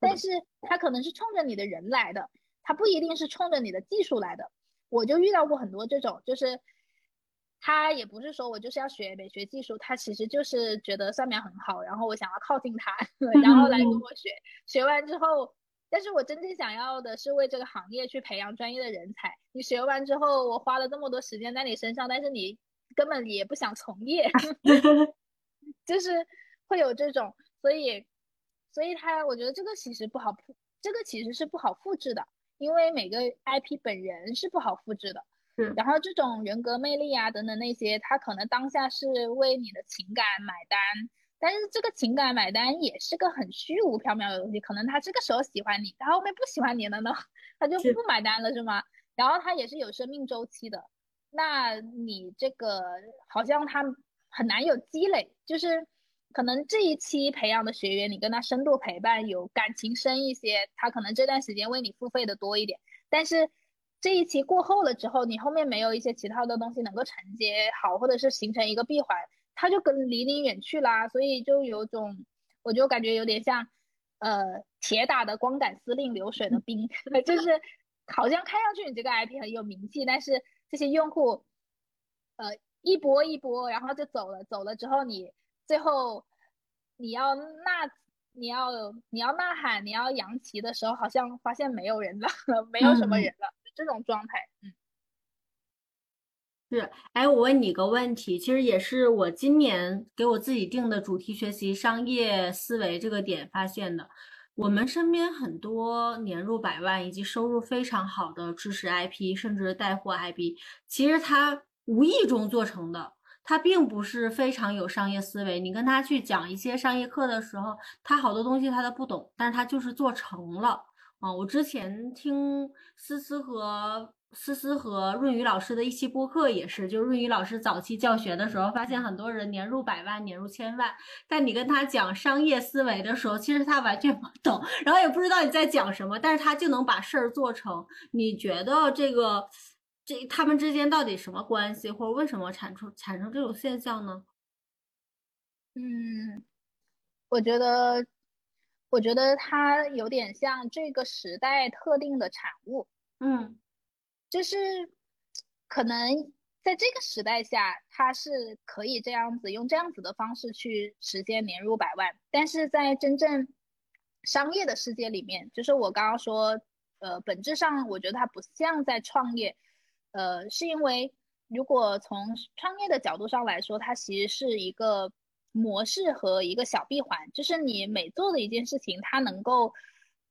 A: 但是他可能是冲着你的人来的，他不一定是冲着你的技术来的。我就遇到过很多这种，就是他也不是说我就是要学美学技术，他其实就是觉得蒜苗很好，然后我想要靠近他，[laughs] 然后来跟我学，学完之后，但是我真正想要的是为这个行业去培养专业的人才。你学完之后，我花了这么多时间在你身上，但是你。根本也不想从业，[laughs] 就是会有这种，所以，所以他我觉得这个其实不好复，这个其实是不好复制的，因为每个 IP 本人是不好复制的。
B: 嗯。
A: 然后这种人格魅力啊等等那些，他可能当下是为你的情感买单，但是这个情感买单也是个很虚无缥缈的东西，可能他这个时候喜欢你，他后面不喜欢你了呢，他就不买单了是吗？然后他也是有生命周期的。那你这个好像他很难有积累，就是可能这一期培养的学员，你跟他深度陪伴，有感情深一些，他可能这段时间为你付费的多一点。但是这一期过后了之后，你后面没有一些其他的东西能够承接好，或者是形成一个闭环，他就跟离你远去啦。所以就有种，我就感觉有点像，呃，铁打的光杆司令，流水的兵，[laughs] 就是好像看上去你这个 IP 很有名气，但是。这些用户，呃，一波一波，然后就走了。走了之后，你最后你要呐，你要你要呐喊，你要扬旗的时候，好像发现没有人了，[laughs] 没有什么人了，这种状态。嗯，
B: 是。哎，我问你个问题，其实也是我今年给我自己定的主题学习商业思维这个点发现的。我们身边很多年入百万以及收入非常好的知识 IP，甚至带货 IP，其实他无意中做成的，他并不是非常有商业思维。你跟他去讲一些商业课的时候，他好多东西他都不懂，但是他就是做成了啊。我之前听思思和。思思和润宇老师的一期播客也是，就是润宇老师早期教学的时候，发现很多人年入百万、年入千万，但你跟他讲商业思维的时候，其实他完全不懂，然后也不知道你在讲什么，但是他就能把事儿做成。你觉得这个这他们之间到底什么关系，或者为什么产出产生这种现象呢？
A: 嗯，我觉得，我觉得它有点像这个时代特定的产物。
B: 嗯。
A: 就是可能在这个时代下，他是可以这样子用这样子的方式去实现年入百万，但是在真正商业的世界里面，就是我刚刚说，呃，本质上我觉得它不像在创业，呃，是因为如果从创业的角度上来说，它其实是一个模式和一个小闭环，就是你每做的一件事情，它能够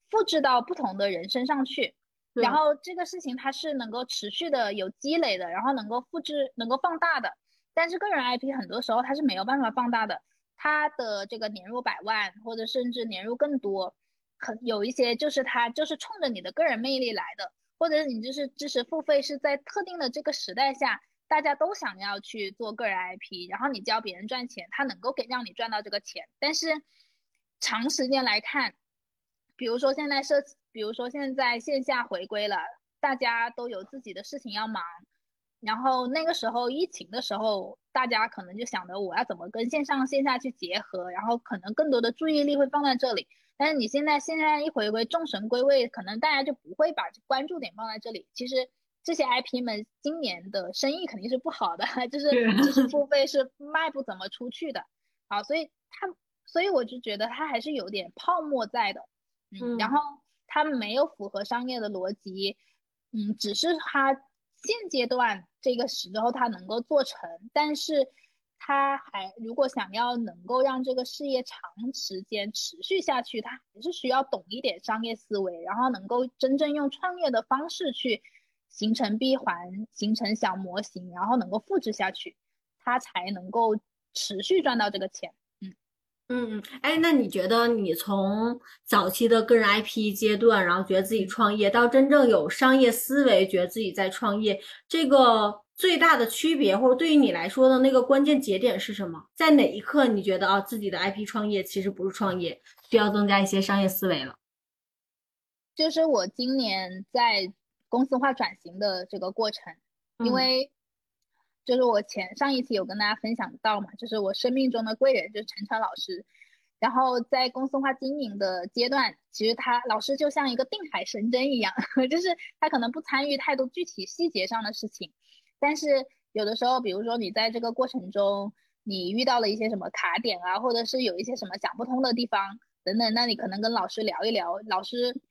A: 复制到不同的人身上去。然后这个事情它是能够持续的有积累的，然后能够复制、能够放大的。但是个人 IP 很多时候它是没有办法放大的，它的这个年入百万或者甚至年入更多，可有一些就是它就是冲着你的个人魅力来的，或者你就是知识付费是在特定的这个时代下，大家都想要去做个人 IP，然后你教别人赚钱，它能够给让你赚到这个钱。但是长时间来看，比如说现在设。比如说现在线下回归了，大家都有自己的事情要忙，然后那个时候疫情的时候，大家可能就想着我要怎么跟线上线下去结合，然后可能更多的注意力会放在这里。但是你现在现在一回归，众神归位，可能大家就不会把关注点放在这里。其实这些 IP 们今年的生意肯定是不好的，[laughs] 就是知识付 [laughs] 费是卖不怎么出去的。好，所以他，所以我就觉得他还是有点泡沫在的，嗯，然后。它没有符合商业的逻辑，嗯，只是它现阶段这个时候它能够做成，但是它还如果想要能够让这个事业长时间持续下去，它还是需要懂一点商业思维，然后能够真正用创业的方式去形成闭环，形成小模型，然后能够复制下去，它才能够持续赚到这个钱。
B: 嗯嗯，哎，那你觉得你从早期的个人 IP 阶段，然后觉得自己创业，到真正有商业思维，觉得自己在创业，这个最大的区别，或者对于你来说的那个关键节点是什么？在哪一刻你觉得啊，自己的 IP 创业其实不是创业，需要增加一些商业思维了？
A: 就是我今年在公司化转型的这个过程，因为。就是我前上一期有跟大家分享到嘛，就是我生命中的贵人就是陈川老师，然后在公司化经营的阶段，其实他老师就像一个定海神针一样，[laughs] 就是他可能不参与太多具体细节上的事情，但是有的时候，比如说你在这个过程中，你遇到了一些什么卡点啊，或者是有一些什么想不通的地方等等，那你可能跟老师聊一聊，老师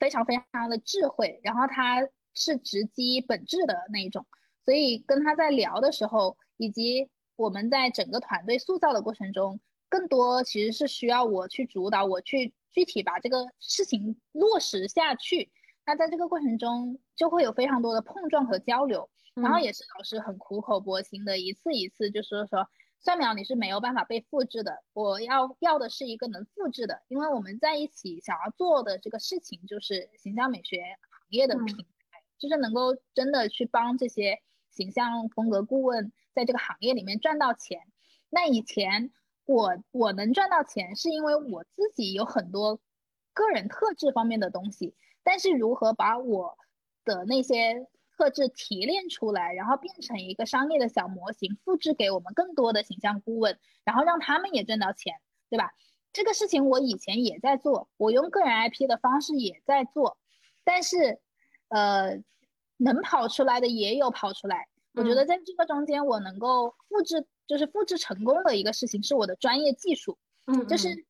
A: 非常非常的智慧，然后他是直击本质的那一种。所以跟他在聊的时候，以及我们在整个团队塑造的过程中，更多其实是需要我去主导，我去具体把这个事情落实下去。那在这个过程中，就会有非常多的碰撞和交流，然后也是老师很苦口婆心的，一次一次就是说，蒜苗你是没有办法被复制的，我要要的是一个能复制的，因为我们在一起想要做的这个事情就是形象美学行业的品牌，就是能够真的去帮这些。形象风格顾问在这个行业里面赚到钱，那以前我我能赚到钱，是因为我自己有很多个人特质方面的东西，但是如何把我的那些特质提炼出来，然后变成一个商业的小模型，复制给我们更多的形象顾问，然后让他们也挣到钱，对吧？这个事情我以前也在做，我用个人 IP 的方式也在做，但是，呃。能跑出来的也有跑出来，我觉得在这个中间，我能够复制，就是复制成功的一个事情，是我的专业技术。
B: 嗯，
A: 就是，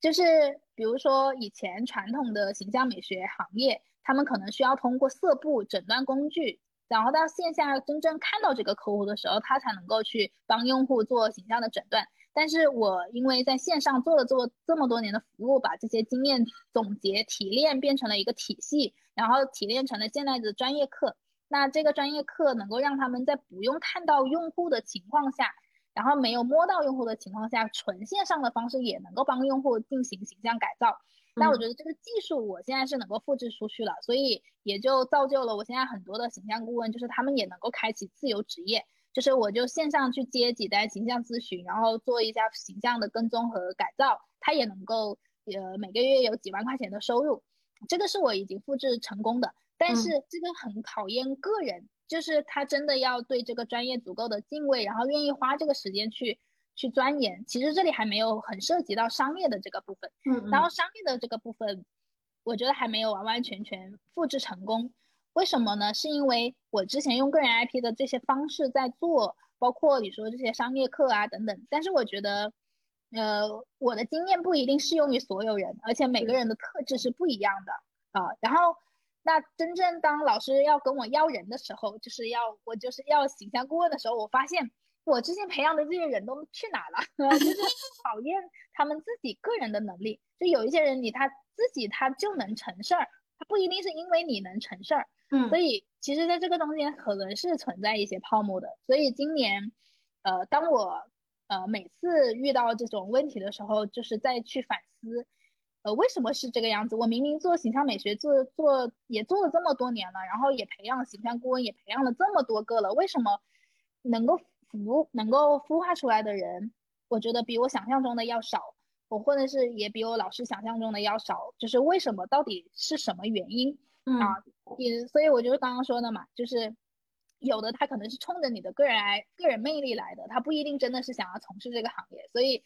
A: 就是比如说以前传统的形象美学行业，他们可能需要通过色布诊断工具，然后到线下真正看到这个客户的时候，他才能够去帮用户做形象的诊断。但是我因为在线上做了做这么多年的服务，把这些经验总结提炼变成了一个体系，然后提炼成了现在的专业课。那这个专业课能够让他们在不用看到用户的情况下，然后没有摸到用户的情况下，纯线上的方式也能够帮用户进行形象改造。那我觉得这个技术我现在是能够复制出去了，所以也就造就了我现在很多的形象顾问，就是他们也能够开启自由职业。就是我就线上去接几单形象咨询，然后做一下形象的跟踪和改造，他也能够呃每个月有几万块钱的收入，这个是我已经复制成功的。但是这个很考验个人，就是他真的要对这个专业足够的敬畏，然后愿意花这个时间去去钻研。其实这里还没有很涉及到商业的这个部分，
B: 嗯，
A: 然后商业的这个部分，我觉得还没有完完全全复制成功。为什么呢？是因为我之前用个人 IP 的这些方式在做，包括你说这些商业课啊等等。但是我觉得，呃，我的经验不一定适用于所有人，而且每个人的特质是不一样的啊。然后，那真正当老师要跟我要人的时候，就是要我就是要形象顾问的时候，我发现我之前培养的这些人都去哪了？[laughs] 就是考验他们自己个人的能力。就有一些人，你他自己他就能成事儿，他不一定是因为你能成事儿。
B: 嗯，
A: 所以其实，在这个中间可能是存在一些泡沫的。所以今年，呃，当我呃每次遇到这种问题的时候，就是再去反思，呃，为什么是这个样子？我明明做形象美学做做也做了这么多年了，然后也培养形象顾问也培养了这么多个了，为什么能够孵能够孵化出来的人，我觉得比我想象中的要少，我或者是也比我老师想象中的要少，就是为什么？到底是什么原因？啊，也所以我就是刚刚说的嘛，就是有的他可能是冲着你的个人爱、个人魅力来的，他不一定真的是想要从事这个行业，所以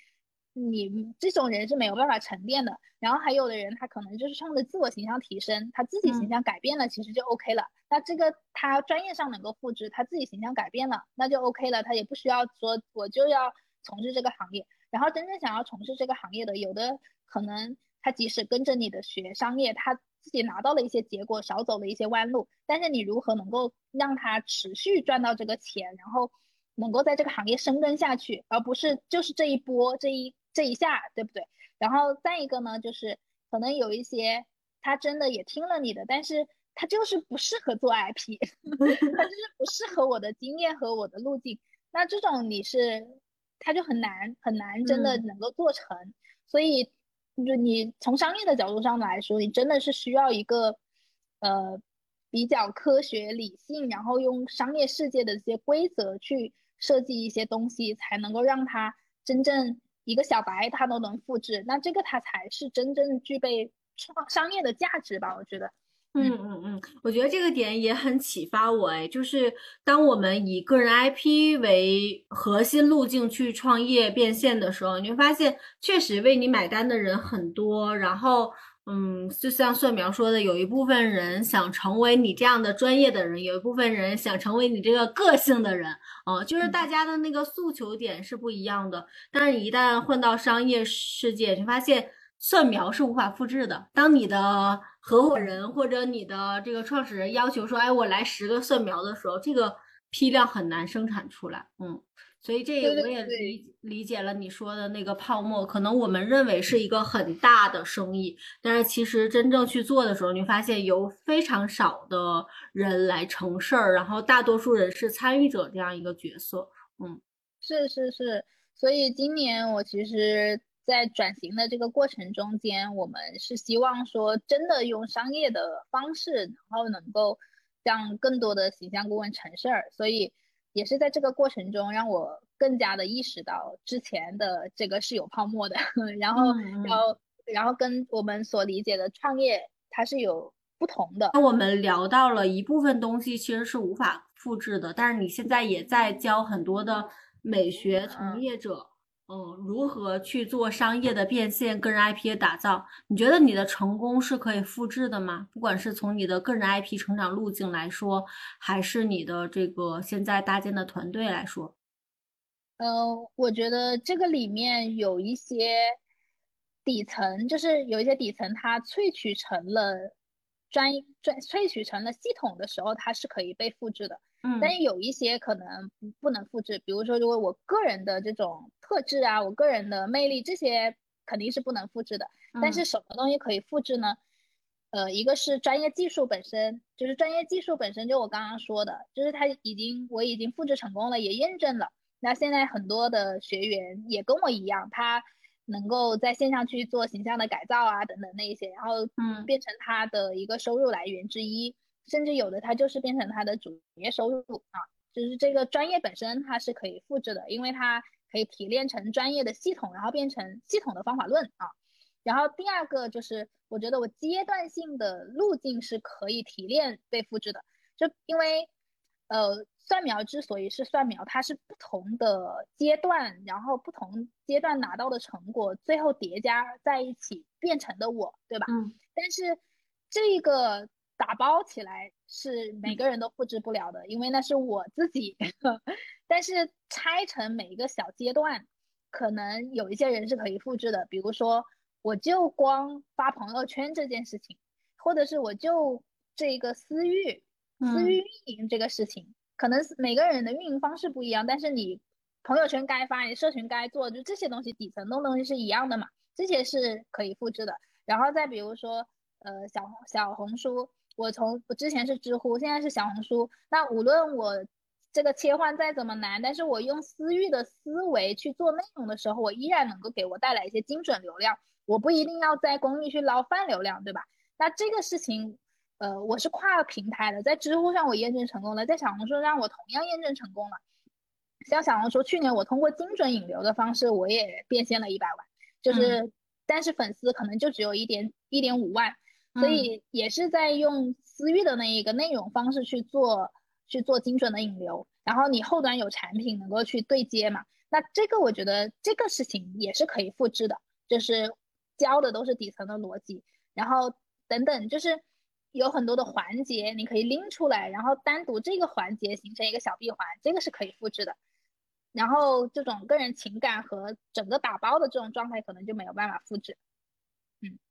A: 你这种人是没有办法沉淀的。然后还有的人他可能就是冲着自我形象提升，他自己形象改变了，其实就 OK 了。那这个他专业上能够复制，他自己形象改变了，那就 OK 了，他也不需要说我就要从事这个行业。然后真正想要从事这个行业的，有的可能他即使跟着你的学商业，他。自己拿到了一些结果，少走了一些弯路，但是你如何能够让他持续赚到这个钱，然后能够在这个行业生根下去，而不是就是这一波这一这一下，对不对？然后再一个呢，就是可能有一些他真的也听了你的，但是他就是不适合做 IP，[laughs] 他就是不适合我的经验和我的路径。那这种你是他就很难很难真的能够做成。所以，就你从商业的角度上来说，你真的是需要一个呃比较科学理性，然后用商业世界的一些规则去设计一些东西，才能够让它真正一个小白他都能复制。那这个它才是真正具备创商业的价值吧？我觉得。
B: 嗯嗯嗯，我觉得这个点也很启发我哎，就是当我们以个人 IP 为核心路径去创业变现的时候，你会发现确实为你买单的人很多。然后，嗯，就像蒜苗说的，有一部分人想成为你这样的专业的人，有一部分人想成为你这个个性的人，啊，就是大家的那个诉求点是不一样的。但是，一旦混到商业世界，就发现。蒜苗是无法复制的。当你的合伙人或者你的这个创始人要求说：“哎，我来十个蒜苗”的时候，这个批量很难生产出来。嗯，所以这个我也理理解了你说的那个泡沫。可能我们认为是一个很大的生意，但是其实真正去做的时候，你发现有非常少的人来成事儿，然后大多数人是参与者这样一个角色。嗯，
A: 是是是。所以今年我其实。在转型的这个过程中间，我们是希望说，真的用商业的方式，然后能够让更多的形象顾问成事儿。所以，也是在这个过程中，让我更加的意识到之前的这个是有泡沫的。[laughs] 然后，然后，然后跟我们所理解的创业，它是有不同的。
B: 那我们聊到了一部分东西其实是无法复制的，但是你现在也在教很多的美学从业者。嗯，如何去做商业的变现、个人 IP 的打造？你觉得你的成功是可以复制的吗？不管是从你的个人 IP 成长路径来说，还是你的这个现在搭建的团队来说？
A: 呃，我觉得这个里面有一些底层，就是有一些底层，它萃取成了专专萃取成了系统的时候，它是可以被复制的。但是有一些可能不不能复制，比如说，如果我个人的这种特质啊，我个人的魅力，这些肯定是不能复制的。但是什么东西可以复制呢？呃，一个是专业技术本身，就是专业技术本身，就我刚刚说的，就是它已经我已经复制成功了，也验证了。那现在很多的学员也跟我一样，他能够在线上去做形象的改造啊，等等那些，然后嗯，变成他的一个收入来源之一。甚至有的它就是变成它的主业收入啊，就是这个专业本身它是可以复制的，因为它可以提炼成专业的系统，然后变成系统的方法论啊。然后第二个就是，我觉得我阶段性的路径是可以提炼被复制的，就因为呃，蒜苗之所以是蒜苗，它是不同的阶段，然后不同阶段拿到的成果，最后叠加在一起变成的我，对吧？
B: 嗯。
A: 但是这个。打包起来是每个人都复制不了的，因为那是我自己。[laughs] 但是拆成每一个小阶段，可能有一些人是可以复制的。比如说，我就光发朋友圈这件事情，或者是我就这个私域、私域运营这个事情，可能每个人的运营方式不一样，但是你朋友圈该发，你社群该做，就这些东西底层的东西是一样的嘛，这些是可以复制的。然后再比如说，呃，小小红书。我从我之前是知乎，现在是小红书。那无论我这个切换再怎么难，但是我用私域的思维去做内容的时候，我依然能够给我带来一些精准流量。我不一定要在公域去捞泛流量，对吧？那这个事情，呃，我是跨平台的，在知乎上我验证成功了，在小红书上我同样验证成功了。像小红书去年我通过精准引流的方式，我也变现了一百万，就是，但是粉丝可能就只有一点一点五万。所以也是在用私域的那一个内容方式去做去做精准的引流，然后你后端有产品能够去对接嘛？那这个我觉得这个事情也是可以复制的，就是教的都是底层的逻辑，然后等等，就是有很多的环节你可以拎出来，然后单独这个环节形成一个小闭环，这个是可以复制的。然后这种个人情感和整个打包的这种状态可能就没有办法复制。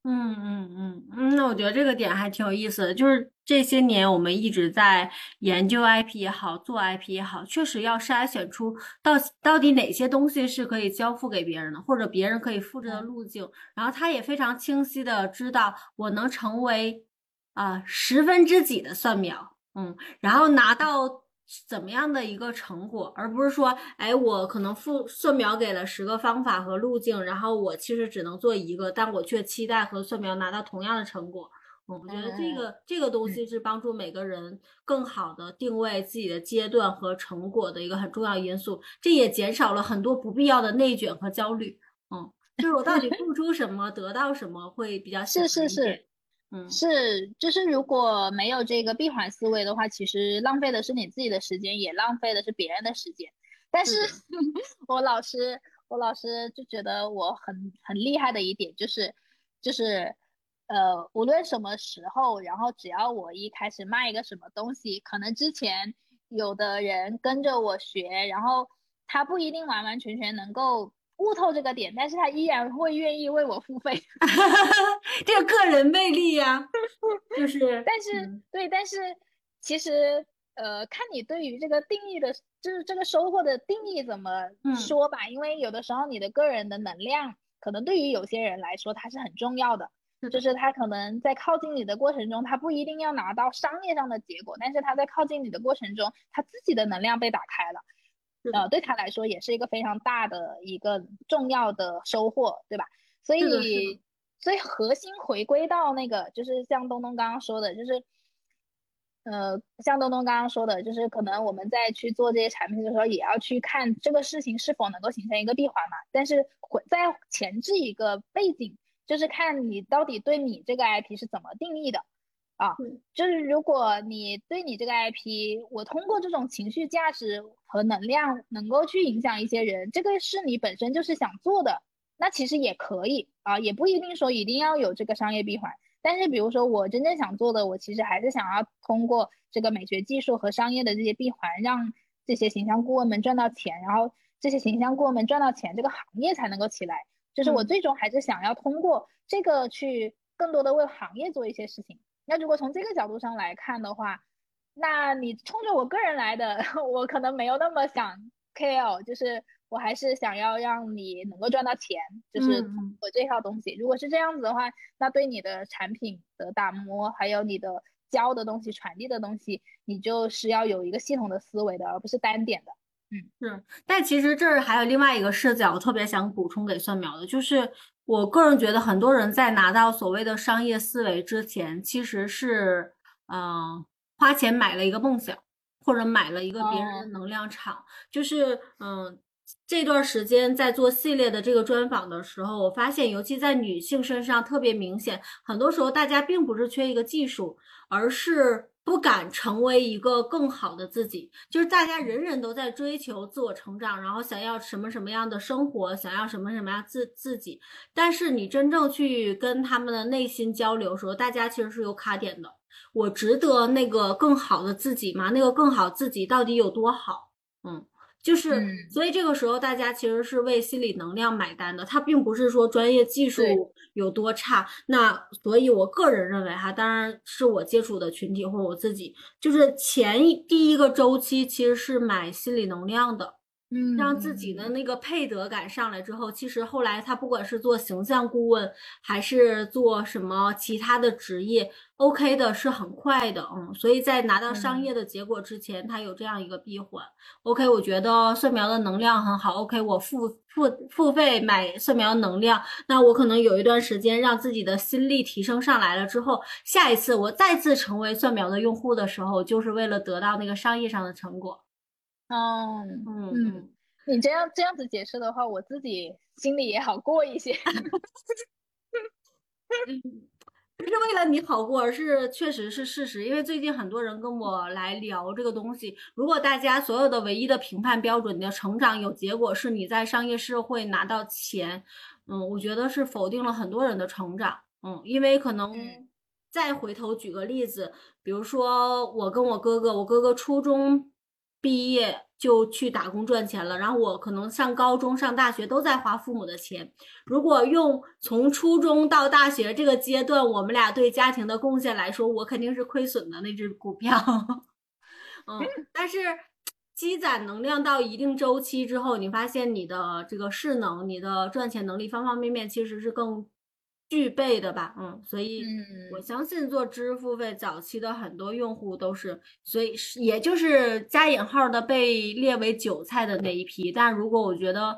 B: 嗯。嗯嗯嗯，那我觉得这个点还挺有意思的，就是这些年我们一直在研究 IP 也好，做 IP 也好，确实要筛选出到到底哪些东西是可以交付给别人的，或者别人可以复制的路径。然后他也非常清晰的知道，我能成为啊十分之几的蒜苗，嗯，然后拿到怎么样的一个成果，而不是说，哎，我可能父算苗给了十个方法和路径，然后我其实只能做一个，但我却期待和算苗拿到同样的成果。嗯，我觉得这个这个东西是帮助每个人更好的定位自己的阶段和成果的一个很重要因素，这也减少了很多不必要的内卷和焦虑。嗯，就是我到底付出什么，得到什么，会比较
A: 是是是。
B: 嗯，
A: 是，就是如果没有这个闭环思维的话，其实浪费的是你自己的时间，也浪费的是别人的时间。但是，[laughs] 我老师，我老师就觉得我很很厉害的一点就是，就是，呃，无论什么时候，然后只要我一开始卖一个什么东西，可能之前有的人跟着我学，然后他不一定完完全全能够。悟透这个点，但是他依然会愿意为我付费，[laughs]
B: 这个个人魅力呀，就 [laughs] 是，
A: 但是对，但是其实呃，看你对于这个定义的，就是这个收获的定义怎么说吧，因为有的时候你的个人的能量，可能对于有些人来说它是很重要的，就是他可能在靠近你的过程中，他不一定要拿到商业上的结果，但是他在靠近你的过程中，他自己的能量被打开了。呃，对他来说也是一个非常大的一个重要的收获，对吧？所以，所以核心回归到那个，就是像东东刚刚说的，就是，呃，像东东刚刚说的，就是可能我们在去做这些产品的时候，也要去看这个事情是否能够形成一个闭环嘛。但是，在前置一个背景，就是看你到底对你这个 IP 是怎么定义的。啊，就是如果你对你这个 IP，我通过这种情绪价值和能量能够去影响一些人，这个是你本身就是想做的，那其实也可以啊，也不一定说一定要有这个商业闭环。但是比如说我真正想做的，我其实还是想要通过这个美学技术和商业的这些闭环，让这些形象顾问们赚到钱，然后这些形象顾问们赚到钱，这个行业才能够起来。就是我最终还是想要通过这个去更多的为行业做一些事情。那如果从这个角度上来看的话，那你冲着我个人来的，[laughs] 我可能没有那么想 KL，就是我还是想要让你能够赚到钱，就是我这套东西。如果是这样子的话，那对你的产品的打磨，还有你的教的东西、传递的东西，你就是要有一个系统的思维的，而不是单点的。
B: 嗯，是。但其实这儿还有另外一个视角，我特别想补充给蒜苗的，就是。我个人觉得，很多人在拿到所谓的商业思维之前，其实是，嗯，花钱买了一个梦想，或者买了一个别人的能量场。就是，嗯，这段时间在做系列的这个专访的时候，我发现，尤其在女性身上特别明显。很多时候，大家并不是缺一个技术，而是。不敢成为一个更好的自己，就是大家人人都在追求自我成长，然后想要什么什么样的生活，想要什么什么样自自己。但是你真正去跟他们的内心交流的时候，大家其实是有卡点的。我值得那个更好的自己吗？那个更好自己到底有多好？嗯。就是，所以这个时候大家其实是为心理能量买单的，它并不是说专业技术有多差。那所以，我个人认为哈，当然是我接触的群体或者我自己，就是前第一个周期其实是买心理能量的。
A: 嗯，
B: 让自己的那个配得感上来之后，其实后来他不管是做形象顾问，还是做什么其他的职业，OK 的是很快的，嗯，所以在拿到商业的结果之前，他有这样一个闭环。OK，我觉得蒜苗的能量很好，OK，我付付付费买蒜苗能量，那我可能有一段时间让自己的心力提升上来了之后，下一次我再次成为蒜苗的用户的时候，就是为了得到那个商业上的成果。
A: 哦，嗯嗯，你这样这样子解释的话，我自己心里也好过一些。[laughs]
B: 不是为了你好过，而是确实是事实。因为最近很多人跟我来聊这个东西，如果大家所有的唯一的评判标准，你的成长有结果是你在商业社会拿到钱，嗯，我觉得是否定了很多人的成长。嗯，因为可能再回头举个例子，比如说我跟我哥哥，我哥哥初中。毕业就去打工赚钱了，然后我可能上高中、上大学都在花父母的钱。如果用从初中到大学这个阶段，我们俩对家庭的贡献来说，我肯定是亏损的那只股票。[laughs] 嗯，但是积攒能量到一定周期之后，你发现你的这个势能、你的赚钱能力方方面面其实是更具备的吧，嗯，所以我相信做知识付费早期的很多用户都是，所以是也就是加引号的被列为韭菜的那一批。但如果我觉得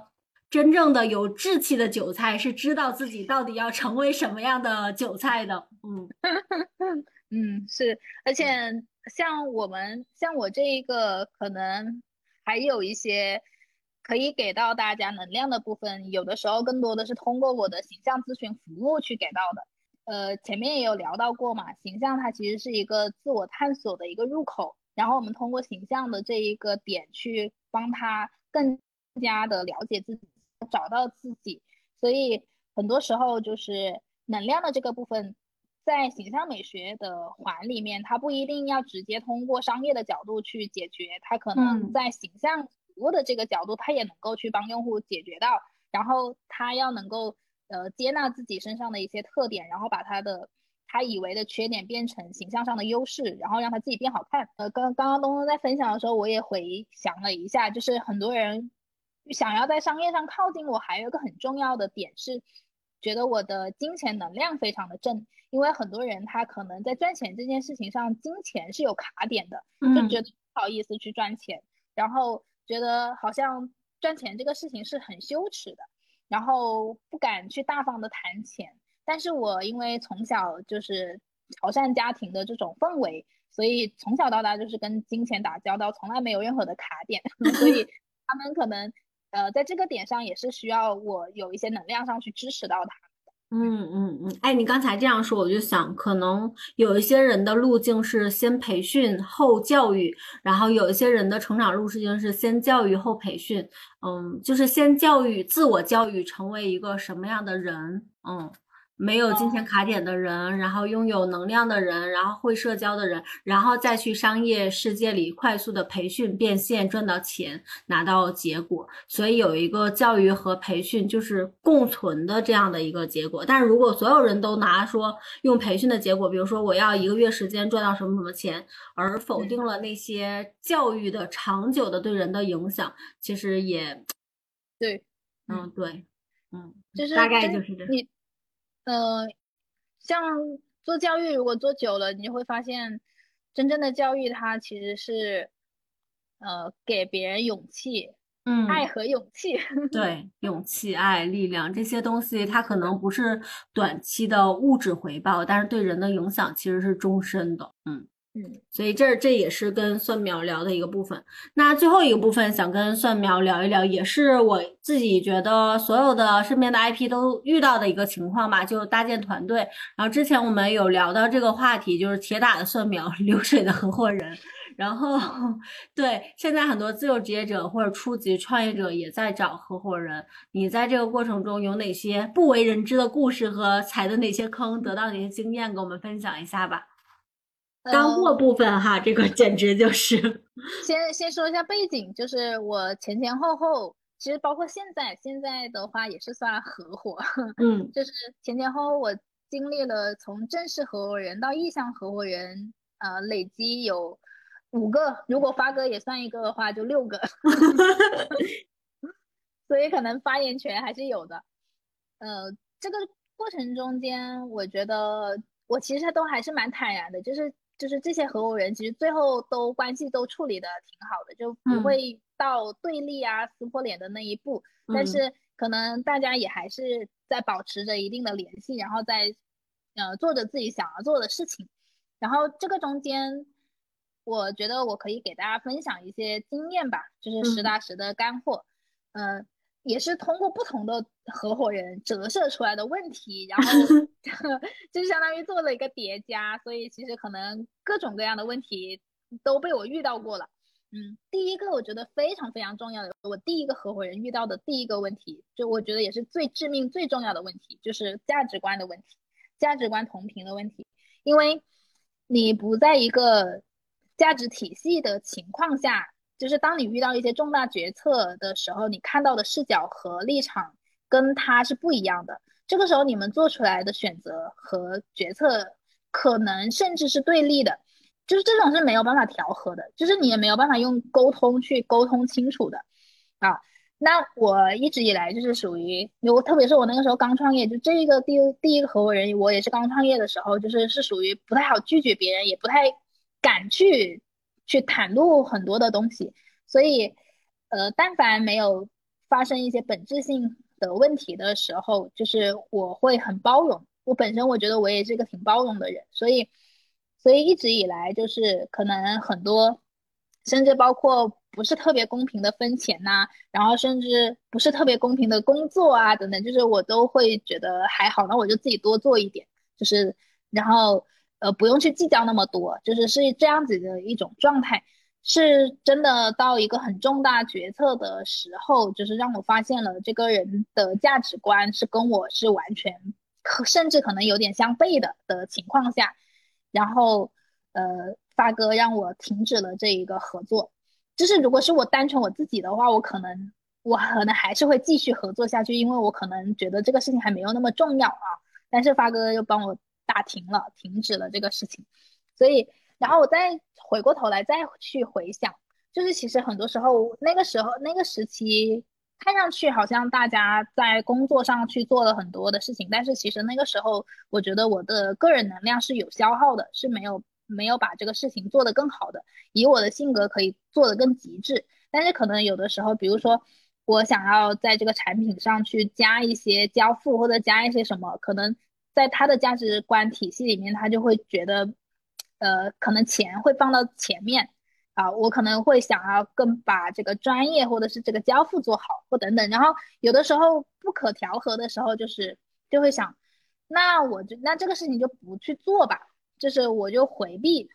B: 真正的有志气的韭菜是知道自己到底要成为什么样的韭菜的，嗯 [laughs]
A: 嗯是，而且像我们像我这一个可能还有一些。可以给到大家能量的部分，有的时候更多的是通过我的形象咨询服务去给到的。呃，前面也有聊到过嘛，形象它其实是一个自我探索的一个入口，然后我们通过形象的这一个点去帮他更加的了解自己，找到自己。所以很多时候就是能量的这个部分，在形象美学的环里面，它不一定要直接通过商业的角度去解决，它可能在形象。服务的这个角度，他也能够去帮用户解决到，然后他要能够呃接纳自己身上的一些特点，然后把他的他以为的缺点变成形象上的优势，然后让他自己变好看。呃，刚刚刚东东在分享的时候，我也回想了一下，就是很多人想要在商业上靠近我，还有一个很重要的点是，觉得我的金钱能量非常的正，因为很多人他可能在赚钱这件事情上，金钱是有卡点的，就觉得不好意思去赚钱，然后。觉得好像赚钱这个事情是很羞耻的，然后不敢去大方的谈钱。但是我因为从小就是潮汕家庭的这种氛围，所以从小到大就是跟金钱打交道，从来没有任何的卡点。[laughs] 所以他们可能呃在这个点上也是需要我有一些能量上去支持到他。
B: 嗯嗯嗯，哎，你刚才这样说，我就想，可能有一些人的路径是先培训后教育，然后有一些人的成长路径是先教育后培训，嗯，就是先教育自我教育，成为一个什么样的人，嗯。没有金钱卡点的人，然后拥有能量的人，然后会社交的人，然后再去商业世界里快速的培训变现，赚到钱，拿到结果。所以有一个教育和培训就是共存的这样的一个结果。但是如果所有人都拿说用培训的结果，比如说我要一个月时间赚到什么什么钱，而否定了那些教育的长久的对人的影响，其实也
A: 对，
B: 嗯对，嗯，
A: 就是
B: 大概就是这。
A: 呃，像做教育，如果做久了，你就会发现，真正的教育它其实是，呃，给别人勇气，
B: 嗯，
A: 爱和勇气，[laughs]
B: 对，勇气、爱、力量这些东西，它可能不是短期的物质回报，但是对人的影响其实是终身的，嗯。
A: 嗯，
B: 所以这这也是跟蒜苗聊的一个部分。那最后一个部分想跟蒜苗聊一聊，也是我自己觉得所有的身边的 IP 都遇到的一个情况吧，就搭建团队。然后之前我们有聊到这个话题，就是铁打的蒜苗，[laughs] 流水的合伙人。然后对，现在很多自由职业者或者初级创业者也在找合伙人。你在这个过程中有哪些不为人知的故事和踩的哪些坑，得到哪些经验，跟我们分享一下吧。干货部分哈，这个简直就是。
A: 先先说一下背景，就是我前前后后，其实包括现在，现在的话也是算合伙。[laughs]
B: 嗯，
A: 就是前前后后我经历了从正式合伙人到意向合伙人，呃，累积有五个，如果发哥也算一个的话，就六个。[laughs] 所以可能发言权还是有的。呃，这个过程中间，我觉得我其实都还是蛮坦然的，就是。就是这些合伙人，其实最后都关系都处理的挺好的，就不会到对立啊、撕破脸的那一步。但是可能大家也还是在保持着一定的联系，然后在呃做着自己想要做的事情。然后这个中间，我觉得我可以给大家分享一些经验吧，就是实打实的干货。嗯。也是通过不同的合伙人折射出来的问题，然后 [laughs] 就相当于做了一个叠加，所以其实可能各种各样的问题都被我遇到过了。嗯，第一个我觉得非常非常重要的，我第一个合伙人遇到的第一个问题，就我觉得也是最致命、最重要的问题，就是价值观的问题，价值观同频的问题。因为你不在一个价值体系的情况下。就是当你遇到一些重大决策的时候，你看到的视角和立场跟他是不一样的。这个时候，你们做出来的选择和决策可能甚至是对立的，就是这种是没有办法调和的，就是你也没有办法用沟通去沟通清楚的啊。那我一直以来就是属于，我特别是我那个时候刚创业，就这个第第一个合伙人，我也是刚创业的时候，就是是属于不太好拒绝别人，也不太敢去去袒露很多的东西，所以，呃，但凡没有发生一些本质性的问题的时候，就是我会很包容。我本身我觉得我也是一个挺包容的人，所以，所以一直以来就是可能很多，甚至包括。不是特别公平的分钱呐，然后甚至不是特别公平的工作啊，等等，就是我都会觉得还好，那我就自己多做一点，就是然后呃不用去计较那么多，就是是这样子的一种状态，是真的到一个很重大决策的时候，就是让我发现了这个人的价值观是跟我是完全可，甚至可能有点相悖的的情况下，然后呃发哥让我停止了这一个合作。就是如果是我单纯我自己的话，我可能我可能还是会继续合作下去，因为我可能觉得这个事情还没有那么重要啊。但是发哥又帮我打停了，停止了这个事情。所以，然后我再回过头来再去回想，就是其实很多时候那个时候那个时期，看上去好像大家在工作上去做了很多的事情，但是其实那个时候我觉得我的个人能量是有消耗的，是没有。没有把这个事情做得更好的，以我的性格可以做得更极致，但是可能有的时候，比如说我想要在这个产品上去加一些交付或者加一些什么，可能在他的价值观体系里面，他就会觉得，呃，可能钱会放到前面啊，我可能会想要更把这个专业或者是这个交付做好或等等，然后有的时候不可调和的时候，就是就会想，那我就那这个事情就不去做吧。就是我就回避，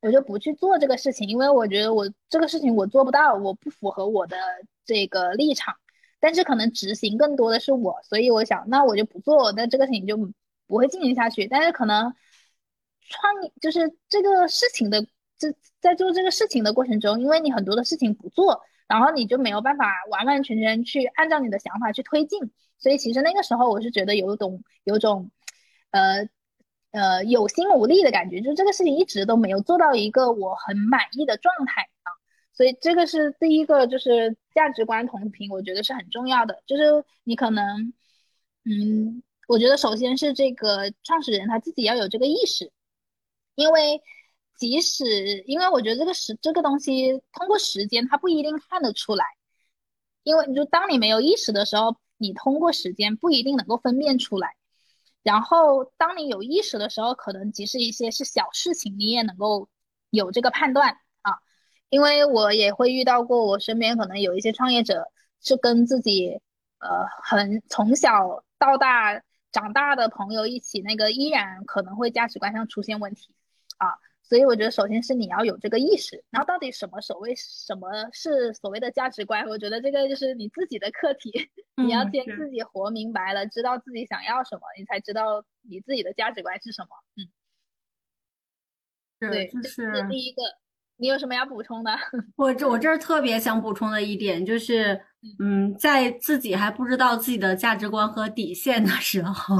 A: 我就不去做这个事情，因为我觉得我这个事情我做不到，我不符合我的这个立场。但是可能执行更多的是我，所以我想，那我就不做，那这个事情就不会进行下去。但是可能创意就是这个事情的，这在做这个事情的过程中，因为你很多的事情不做，然后你就没有办法完完全全去按照你的想法去推进。所以其实那个时候我是觉得有种有种，呃。呃，有心无力的感觉，就是这个事情一直都没有做到一个我很满意的状态啊，所以这个是第一个，就是价值观同频，我觉得是很重要的。就是你可能，嗯，我觉得首先是这个创始人他自己要有这个意识，因为即使因为我觉得这个时这个东西通过时间他不一定看得出来，因为你就当你没有意识的时候，你通过时间不一定能够分辨出来。然后，当你有意识的时候，可能即使一些是小事情，你也能够有这个判断啊。因为我也会遇到过，我身边可能有一些创业者是跟自己呃很从小到大长大的朋友一起，那个依然可能会价值观上出现问题啊。所以我觉得，首先是你要有这个意识，然后到底什么所谓什么是所谓的价值观？我觉得这个就是你自己的课题，[laughs] 你要先自己活明白了，知道自己想要什么，你才知道你自己的价值观是什么。
B: 嗯，
A: 对，
B: 这
A: 是第一个。你有什么要补充的？[laughs]
B: 我这我这儿特别想补充的一点就是，嗯，在自己还不知道自己的价值观和底线的时候。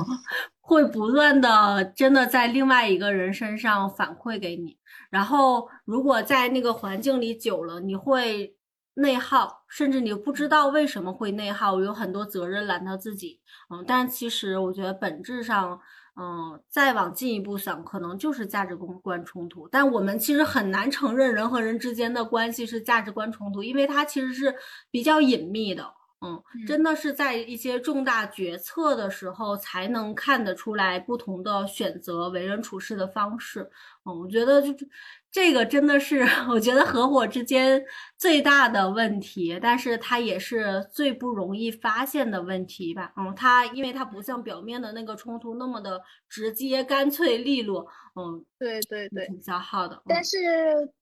B: 会不断的真的在另外一个人身上反馈给你，然后如果在那个环境里久了，你会内耗，甚至你不知道为什么会内耗，有很多责任揽到自己。嗯，但其实我觉得本质上，嗯，再往进一步想，可能就是价值观冲突。但我们其实很难承认人和人之间的关系是价值观冲突，因为它其实是比较隐秘的。嗯，真的是在一些重大决策的时候才能看得出来不同的选择、为人处事的方式。嗯，我觉得就这个真的是，[laughs] 我觉得合伙之间最大的问题，但是它也是最不容易发现的问题吧。嗯，它因为它不像表面的那个冲突那么的直接、干脆利落。嗯，
A: 对对对，
B: 挺消耗的。
A: 但是，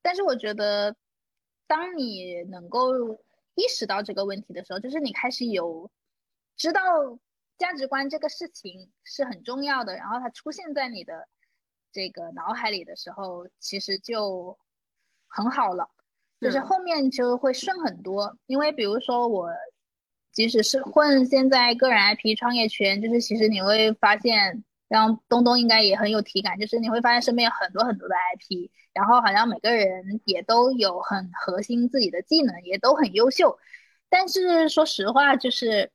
A: 但是我觉得，当你能够。意识到这个问题的时候，就是你开始有知道价值观这个事情是很重要的，然后它出现在你的这个脑海里的时候，其实就很好了，就是后面就会顺很多。因为比如说我，即使是混现在个人 IP 创业圈，就是其实你会发现。像东东应该也很有体感，就是你会发现身边有很多很多的 IP，然后好像每个人也都有很核心自己的技能，也都很优秀。但是说实话，就是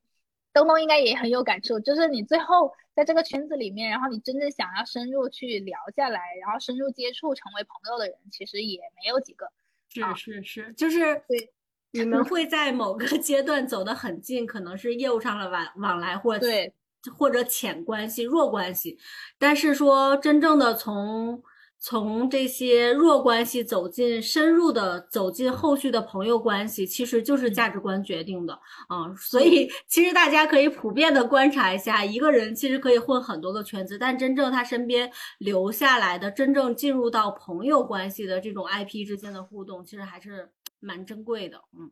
A: 东东应该也很有感触，就是你最后在这个圈子里面，然后你真正想要深入去聊下来，然后深入接触成为朋友的人，其实也没有几个。
B: 是是是，就是
A: 对，
B: 你们会在某个阶段走得很近，可能是业务上的往往来，或者
A: 对，
B: 或者浅关系、弱关系，但是说真正的从。从这些弱关系走进深入的走进后续的朋友关系，其实就是价值观决定的啊。所以其实大家可以普遍的观察一下，一个人其实可以混很多个圈子，但真正他身边留下来的、真正进入到朋友关系的这种 IP 之间的互动，其实还是蛮珍贵的。嗯，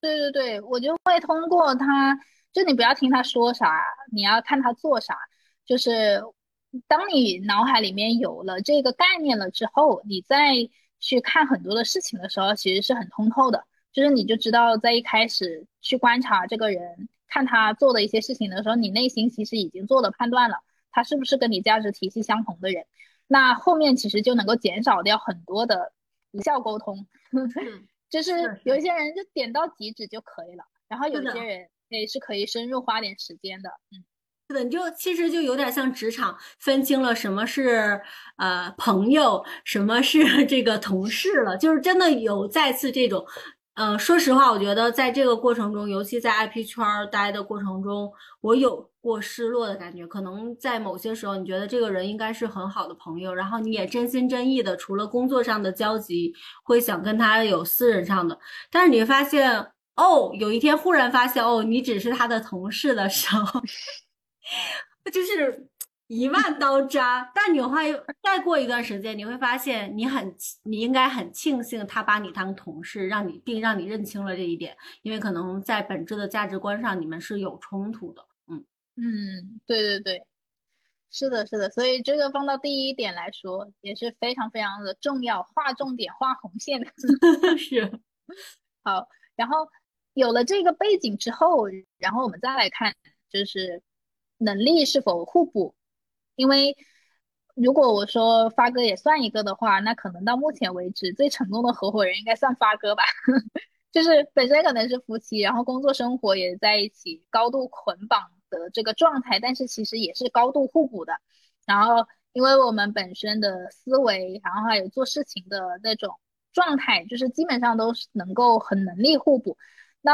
A: 对对对，我就会通过他，就你不要听他说啥，你要看他做啥，就是。当你脑海里面有了这个概念了之后，你再去看很多的事情的时候，其实是很通透的。就是你就知道，在一开始去观察这个人，看他做的一些事情的时候，你内心其实已经做了判断了，他是不是跟你价值体系相同的人。那后面其实就能够减少掉很多的无效沟通。[laughs] 就是有一些人就点到即止就可以了，然后有些人也是可以深入花点时间的。嗯。
B: 是的，你就其实就有点像职场分清了什么是呃朋友，什么是 [laughs] 这个同事了。就是真的有再次这种，呃，说实话，我觉得在这个过程中，尤其在 IP 圈待的过程中，我有过失落的感觉。可能在某些时候，你觉得这个人应该是很好的朋友，然后你也真心真意的，除了工作上的交集，会想跟他有私人上的。但是你会发现，哦，有一天忽然发现，哦，你只是他的同事的时候。[laughs] 就是一万刀扎，但你会再过一段时间，你会发现你很，你应该很庆幸他把你当同事，让你并让你认清了这一点，因为可能在本质的价值观上你们是有冲突的。
A: 嗯嗯，对对对，是的，是的，所以这个放到第一点来说也是非常非常的重要，划重点、划红线的 [laughs]
B: 是。[laughs]
A: 好，然后有了这个背景之后，然后我们再来看，就是。能力是否互补？因为如果我说发哥也算一个的话，那可能到目前为止最成功的合伙人应该算发哥吧。[laughs] 就是本身可能是夫妻，然后工作生活也在一起，高度捆绑的这个状态，但是其实也是高度互补的。然后因为我们本身的思维，然后还有做事情的那种状态，就是基本上都是能够很能力互补。那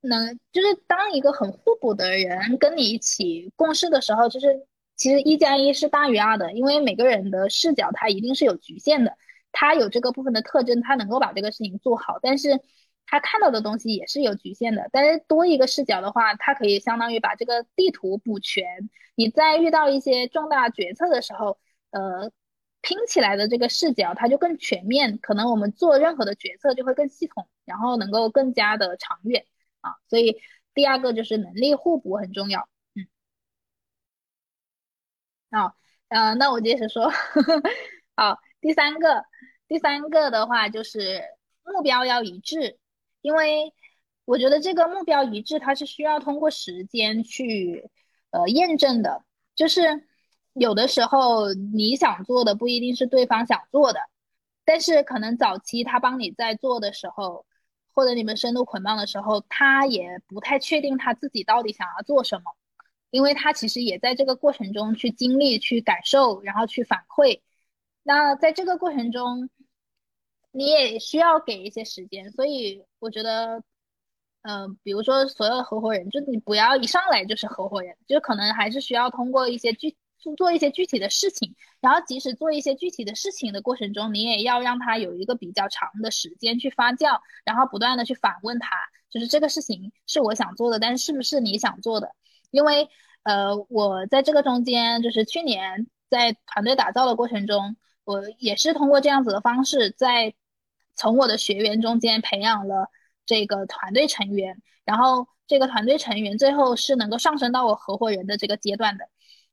A: 能就是当一个很互补的人跟你一起共事的时候，就是其实一加一是大于二的，因为每个人的视角他一定是有局限的，他有这个部分的特征，他能够把这个事情做好，但是他看到的东西也是有局限的。但是多一个视角的话，他可以相当于把这个地图补全。你在遇到一些重大决策的时候，呃，拼起来的这个视角它就更全面，可能我们做任何的决策就会更系统，然后能够更加的长远。啊，所以第二个就是能力互补很重要。嗯，好，呃，那我接着说。[laughs] 好，第三个，第三个的话就是目标要一致，因为我觉得这个目标一致，它是需要通过时间去呃验证的。就是有的时候你想做的不一定是对方想做的，但是可能早期他帮你在做的时候。或者你们深度捆绑的时候，他也不太确定他自己到底想要做什么，因为他其实也在这个过程中去经历、去感受，然后去反馈。那在这个过程中，你也需要给一些时间。所以我觉得，嗯，比如说所有的合伙人，就你不要一上来就是合伙人，就可能还是需要通过一些具。去做一些具体的事情，然后即使做一些具体的事情的过程中，你也要让他有一个比较长的时间去发酵，然后不断的去反问他，就是这个事情是我想做的，但是是不是你想做的？因为呃，我在这个中间，就是去年在团队打造的过程中，我也是通过这样子的方式，在从我的学员中间培养了这个团队成员，然后这个团队成员最后是能够上升到我合伙人的这个阶段的。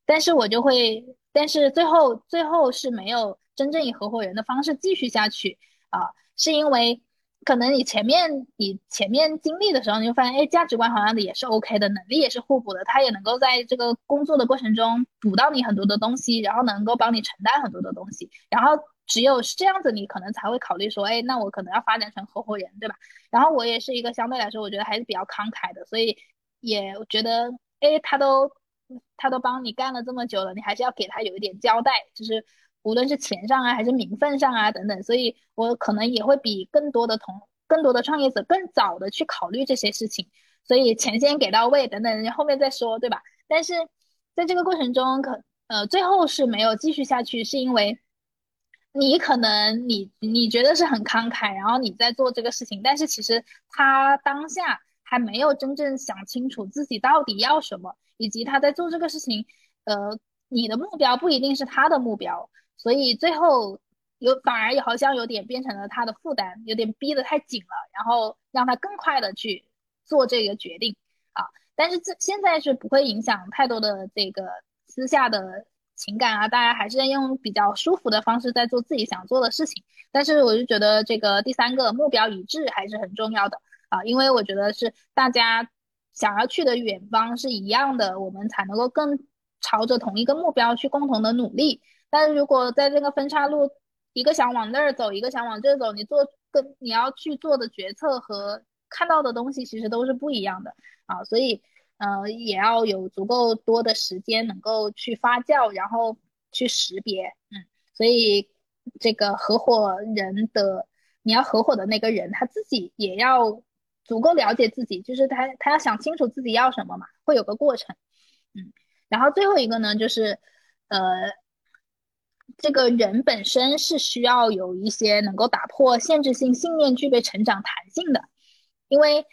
A: 但是我就会，但是最后最后是没有真正以合伙人的方式继续下去啊，是因为可能你前面你前面经历的时候，你就发现，哎，价值观好像的也是 OK 的，能力也是互补的，他也能够在这个工作的过程中补到你很多的东西，然后能够帮你承担很多的东西，然后只有是这样子，你可能才会考虑说，哎，那我可能要发展成合伙人，对吧？然后我也是一个相对来说，我觉得还是比较慷慨的，所以也觉得，哎，他都他都帮你干了这么久了，你还是要给他有一点交代，就是无论是钱上啊，还是名分上啊等等，所以我可能也会比更多的同更多的创业者更早的去考虑这些事情，所以钱先给到位，等等，后面再说，对吧？但是在这个过程中，可呃最后是没有继续下去，是因为。你可能你你觉得是很慷慨，然后你在做这个事情，但是其实他当下还没有真正想清楚自己到底要什么，以及他在做这个事情，呃，你的目标不一定是他的目标，所以最后有反而好像有点变成了他的负担，有点逼得太紧了，然后让他更快的去做这个决定啊。但是这现在是不会影响太多的这个私下的。情感啊，大家还是在用比较舒服的方式在做自己想做的事情。但是我就觉得这个第三个目标一致还是很重要的啊，因为我觉得是大家想要去的远方是一样的，我们才能够更朝着同一个目标去共同的努力。但是如果在这个分岔路，一个想往那儿走，一个想往这走，你做跟你要去做的决策和看到的东西其实都是不一样的啊，所以。呃，也要有足够多的时间能够去发酵，然后去识别，嗯，所以这个合伙人的你要合伙的那个人他自己也要足够了解自己，就是他他要想清楚自己要什么嘛，会有个过程，嗯，然后最后一个呢，就是呃，这个人本身是需要有一些能够打破限制性信念、具备成长弹性的，因为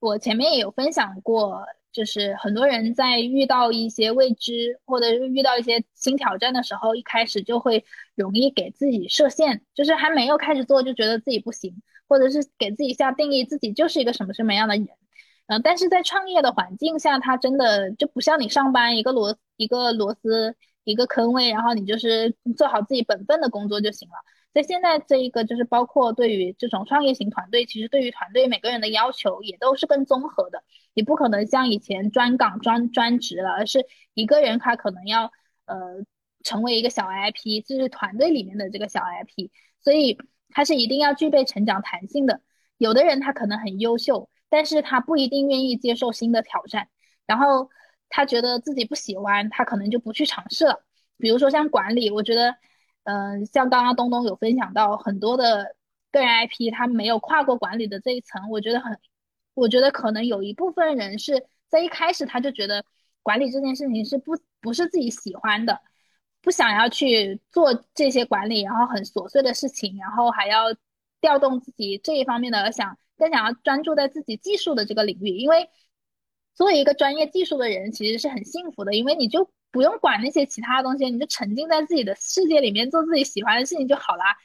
A: 我前面也有分享过。就是很多人在遇到一些未知或者是遇到一些新挑战的时候，一开始就会容易给自己设限，就是还没有开始做就觉得自己不行，或者是给自己下定义自己就是一个什么什么样的人。嗯，但是在创业的环境下，它真的就不像你上班一个螺一个螺丝一个坑位，然后你就是做好自己本分的工作就行了。在现在这一个就是包括对于这种创业型团队，其实对于团队每个人的要求也都是更综合的。你不可能像以前专岗专专职了，而是一个人他可能要呃成为一个小 IP，就是团队里面的这个小 IP，所以他是一定要具备成长弹性的。有的人他可能很优秀，但是他不一定愿意接受新的挑战，然后他觉得自己不喜欢，他可能就不去尝试了。比如说像管理，我觉得嗯，像刚刚东东有分享到很多的个人 IP，他没有跨过管理的这一层，我觉得很。我觉得可能有一部分人是在一开始他就觉得管理这件事情是不不是自己喜欢的，不想要去做这些管理，然后很琐碎的事情，然后还要调动自己这一方面的，想更想要专注在自己技术的这个领域。因为作为一个专业技术的人，其实是很幸福的，因为你就不用管那些其他东西，你就沉浸在自己的世界里面做自己喜欢的事情就好啦。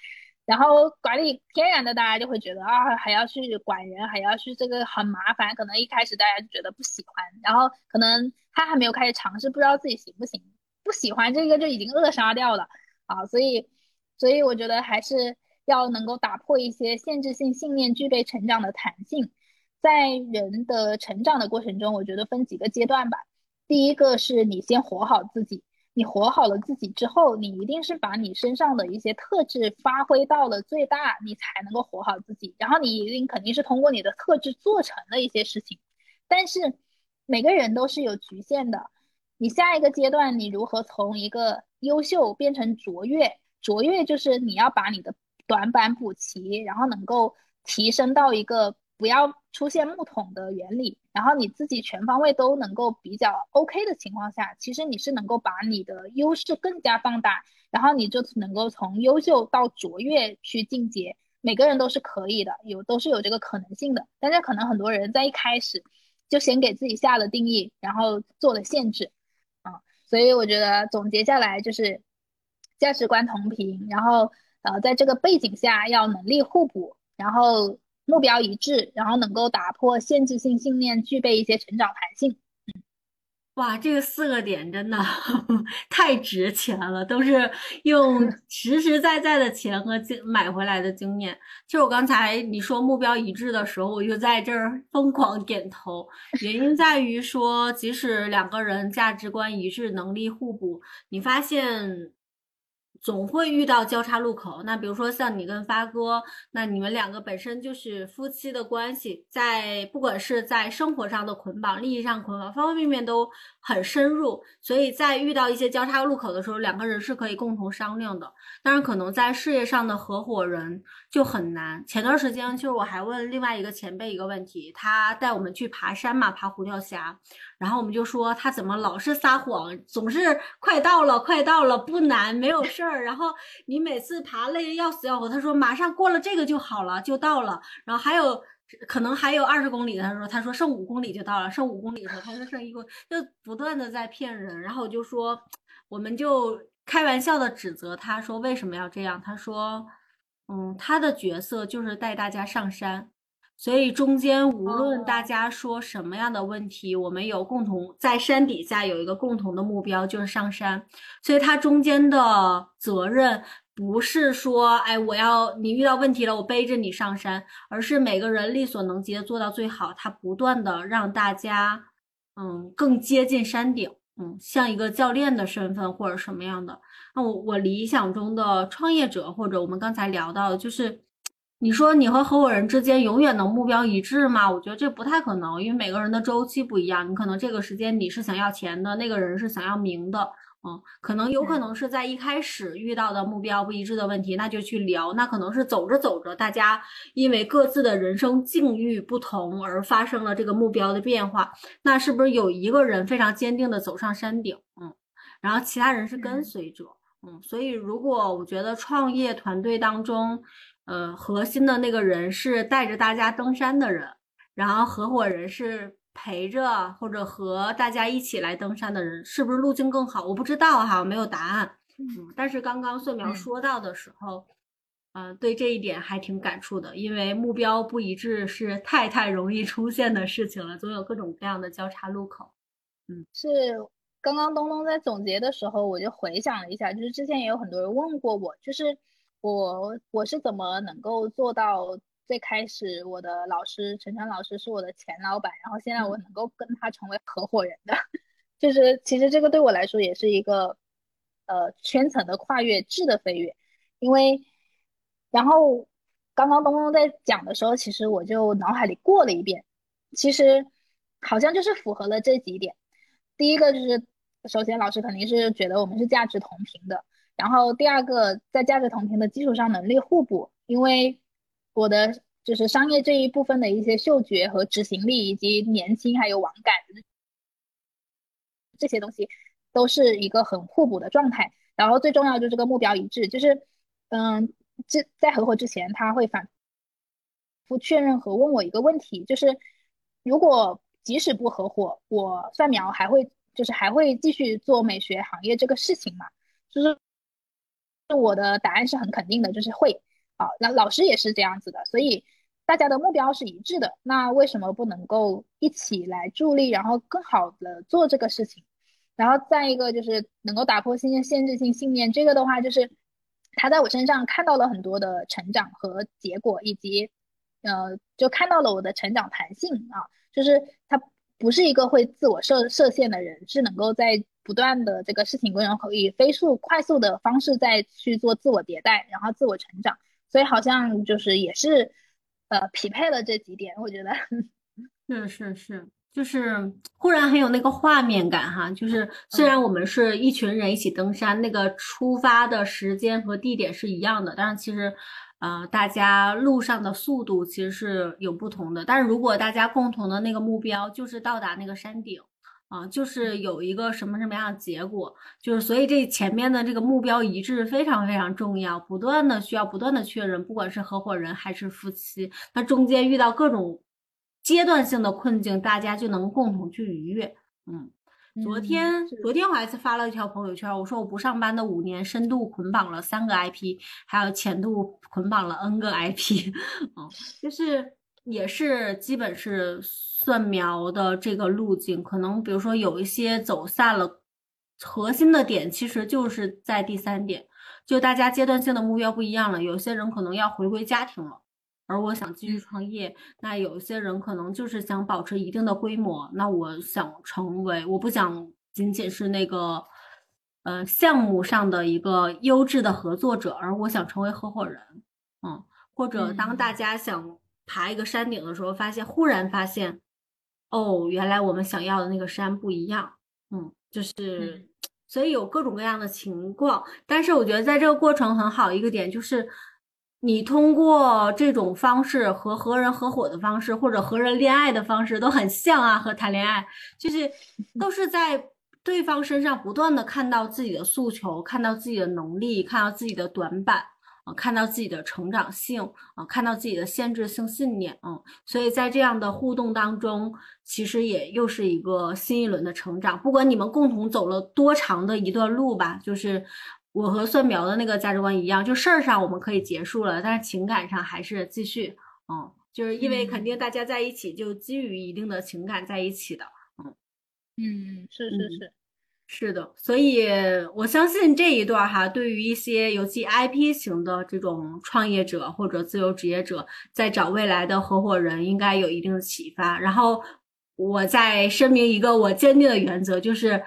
A: 然后管理天然的，大家就会觉得啊，还要去管人，还要去这个很麻烦。可能一开始大家就觉得不喜欢，然后可能他还没有开始尝试，不知道自己行不行，不喜欢这个就已经扼杀掉了啊。所以，所以我觉得还是要能够打破一些限制性信念，具备成长的弹性。在人的成长的过程中，我觉得分几个阶段吧。第一个是你先活好自己。你活好了自己之后，你一定是把你身上的一些特质发挥到了最大，你才能够活好自己。然后你一定肯定是通过你的特质做成了一些事情，但是每个人都是有局限的。你下一个阶段，你如何从一个优秀变成卓越？卓越就是你要把你的短板补齐，然后能够提升到一个。不要出现木桶的原理，然后你自己全方位都能够比较 OK 的情况下，其实你是能够把你的优势更加放大，然后你就能够从优秀到卓越去进阶。每个人都是可以的，有都是有这个可能性的。但是可能很多人在一开始就先给自己下了定义，然后做了限制，所以我觉得总结下来就是价值观同频，然后呃在这个背景下要能力互补，然后。目标一致，然后能够打破限制性信念，具备一些成长弹性。嗯，
B: 哇，这个四个点真的 [laughs] 太值钱了，都是用 [laughs] 实实在在的钱和经买回来的经验。其实我刚才你说目标一致的时候，我就在这儿 [laughs] 疯狂点头。原因在于说，即使两个人价值观一致，能力互补，你发现。总会遇到交叉路口。那比如说像你跟发哥，那你们两个本身就是夫妻的关系，在不管是在生活上的捆绑、利益上捆绑，方方面面都很深入。所以在遇到一些交叉路口的时候，两个人是可以共同商量的。当然，可能在事业上的合伙人就很难。前段时间，就是我还问另外一个前辈一个问题，他带我们去爬山嘛，爬虎跳峡。然后我们就说他怎么老是撒谎，总是快到了，快到了，不难，没有事儿。然后你每次爬累要死要活，他说马上过了这个就好了，就到了。然后还有可能还有二十公里，他说他说剩五公里就到了，剩五公里的时候他说剩一公，就不断的在骗人。然后我就说，我们就开玩笑的指责他说为什么要这样？他说，嗯，他的角色就是带大家上山。所以中间无论大家说什么样的问题，我们有共同在山底下有一个共同的目标，就是上山。所以他中间的责任不是说，哎，我要你遇到问题了，我背着你上山，而是每个人力所能及的做到最好。他不断的让大家，嗯，更接近山顶，嗯，像一个教练的身份或者什么样的。那我我理想中的创业者，或者我们刚才聊到的，就是。你说你和合伙人之间永远能目标一致吗？我觉得这不太可能，因为每个人的周期不一样。你可能这个时间你是想要钱的，那个人是想要名的，嗯，可能有可能是在一开始遇到的目标不一致的问题，那就去聊。那可能是走着走着，大家因为各自的人生境遇不同而发生了这个目标的变化。那是不是有一个人非常坚定的走上山顶？嗯，然后其他人是跟随者，嗯，所以如果我觉得创业团队当中。呃，核心的那个人是带着大家登山的人，然后合伙人是陪着或者和大家一起来登山的人，是不是路径更好？我不知道哈，没有答案。嗯，但是刚刚蒜苗说到的时候，嗯，对这一点还挺感触的，因为目标不一致是太太容易出现的事情了，总有各种各样的交叉路口。
A: 嗯，是刚刚东东在总结的时候，我就回想了一下，就是之前也有很多人问过我，就是。我我是怎么能够做到最开始我的老师陈川老师是我的前老板，然后现在我能够跟他成为合伙人的，[laughs] 就是其实这个对我来说也是一个呃圈层的跨越质的飞跃，因为然后刚刚东东在讲的时候，其实我就脑海里过了一遍，其实好像就是符合了这几点，第一个就是首先老师肯定是觉得我们是价值同频的。然后第二个，在价值同频的基础上，能力互补。因为我的就是商业这一部分的一些嗅觉和执行力，以及年轻还有网感这些东西，都是一个很互补的状态。然后最重要就是这个目标一致，就是嗯，这在合伙之前，他会反复确认和问我一个问题，就是如果即使不合伙，我蒜苗还会就是还会继续做美学行业这个事情嘛？就是。我的答案是很肯定的，就是会。好，那老师也是这样子的，所以大家的目标是一致的。那为什么不能够一起来助力，然后更好的做这个事情？然后再一个就是能够打破信念限制性信念，这个的话就是他在我身上看到了很多的成长和结果，以及呃，就看到了我的成长弹性啊，就是他不是一个会自我设设限的人，是能够在。不断的这个事情过程中以飞速快速的方式再去做自我迭代，然后自我成长，所以好像就是也是，呃，匹配了这几点，我觉得 [laughs]
B: 是是是，就是忽然很有那个画面感哈，就是虽然我们是一群人一起登山，那个出发的时间和地点是一样的，但是其实，呃，大家路上的速度其实是有不同的，但是如果大家共同的那个目标就是到达那个山顶。啊，就是有一个什么什么样的结果，就是所以这前面的这个目标一致非常非常重要，不断的需要不断的确认，不管是合伙人还是夫妻，那中间遇到各种阶段性的困境，大家就能共同去逾越。嗯，昨天昨天我还是发了一条朋友圈，我说我不上班的五年，深度捆绑了三个 IP，还有浅度捆绑了 N 个 IP，嗯，就是。也是基本是蒜苗的这个路径，可能比如说有一些走散了，核心的点其实就是在第三点，就大家阶段性的目标不一样了。有些人可能要回归家庭了，而我想继续创业。那有些人可能就是想保持一定的规模。那我想成为，我不想仅仅是那个呃项目上的一个优质的合作者，而我想成为合伙人，嗯，或者当大家想爬一个山顶的时候，发现忽然发现，哦，原来我们想要的那个山不一样，嗯，就是，所以有各种各样的情况，但是我觉得在这个过程很好一个点就是。你通过这种方式和和人合伙的方式，或者和人恋爱的方式都很像啊，和谈恋爱就是都是在对方身上不断的看到自己的诉求，看到自己的能力，看到自己的短板啊，看到自己的成长性啊，看到自己的限制性信念啊，所以在这样的互动当中，其实也又是一个新一轮的成长。不管你们共同走了多长的一段路吧，就是。我和蒜苗的那个价值观一样，就事儿上我们可以结束了，但是情感上还是继续。嗯，就是因为肯定大家在一起就基于一定的情感在一起的。
A: 嗯嗯，是是是
B: 是的，所以我相信这一段哈，对于一些尤其 IP 型的这种创业者或者自由职业者，在找未来的合伙人，应该有一定的启发。然后我再声明一个我坚定的原则，就是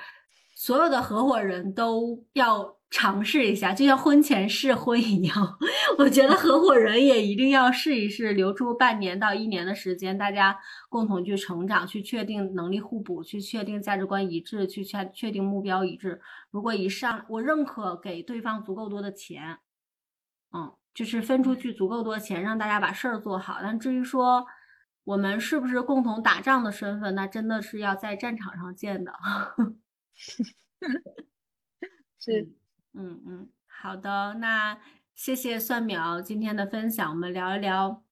B: 所有的合伙人都要。尝试一下，就像婚前试婚一样。[laughs] 我觉得合伙人也一定要试一试，留出半年到一年的时间，大家共同去成长，去确定能力互补，去确定价值观一致，去确确定目标一致。如果以上，我认可给对方足够多的钱，嗯，就是分出去足够多钱，让大家把事儿做好。但至于说我们是不是共同打仗的身份，那真的是要在战场上见的。[laughs] [laughs]
A: 是。
B: 嗯嗯，好的，那谢谢蒜苗今天的分享，我们聊一聊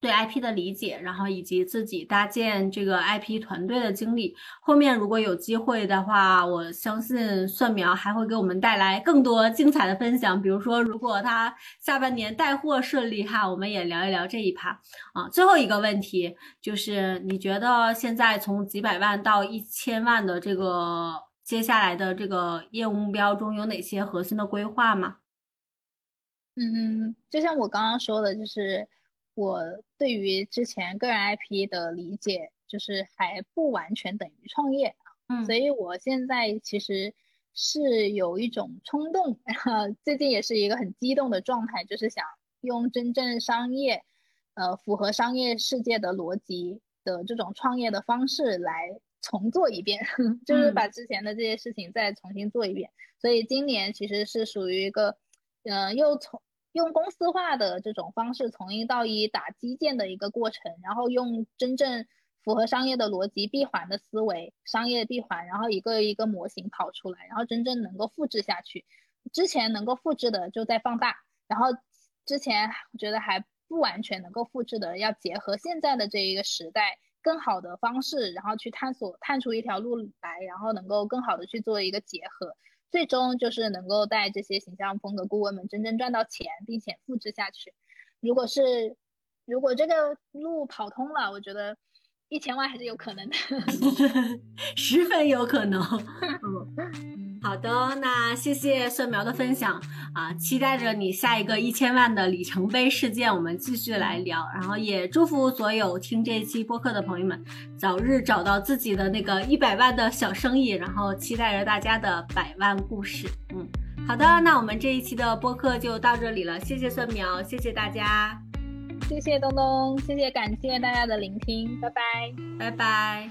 B: 对 IP 的理解，然后以及自己搭建这个 IP 团队的经历。后面如果有机会的话，我相信蒜苗还会给我们带来更多精彩的分享。比如说，如果他下半年带货顺利哈，我们也聊一聊这一趴啊。最后一个问题就是，你觉得现在从几百万到一千万的这个？接下来的这个业务目标中有哪些核心的规划吗？
A: 嗯，就像我刚刚说的，就是我对于之前个人 IP 的理解，就是还不完全等于创业啊。嗯，所以我现在其实是有一种冲动，最近也是一个很激动的状态，就是想用真正商业，呃，符合商业世界的逻辑的这种创业的方式来。重做一遍，[laughs] 就是把之前的这些事情再重新做一遍。所以今年其实是属于一个，呃，又从用公司化的这种方式从一到一打基建的一个过程，然后用真正符合商业的逻辑闭环的思维，商业闭环，然后一个一个模型跑出来，然后真正能够复制下去。之前能够复制的就在放大，然后之前我觉得还不完全能够复制的，要结合现在的这一个时代。更好的方式，然后去探索，探出一条路来，然后能够更好的去做一个结合，最终就是能够带这些形象风格顾问们真正赚到钱，并且复制下去。如果是，如果这个路跑通了，我觉得一千万还是有可能的，[laughs]
B: 十分有可能。[laughs] 好的，那谢谢蒜苗的分享啊，期待着你下一个一千万的里程碑事件，我们继续来聊。然后也祝福所有听这一期播客的朋友们，早日找到自己的那个一百万的小生意，然后期待着大家的百万故事。嗯，好的，那我们这一期的播客就到这里了，谢谢蒜苗，谢谢大家，
A: 谢谢东东，谢谢感谢大家的聆听，拜拜，
B: 拜拜。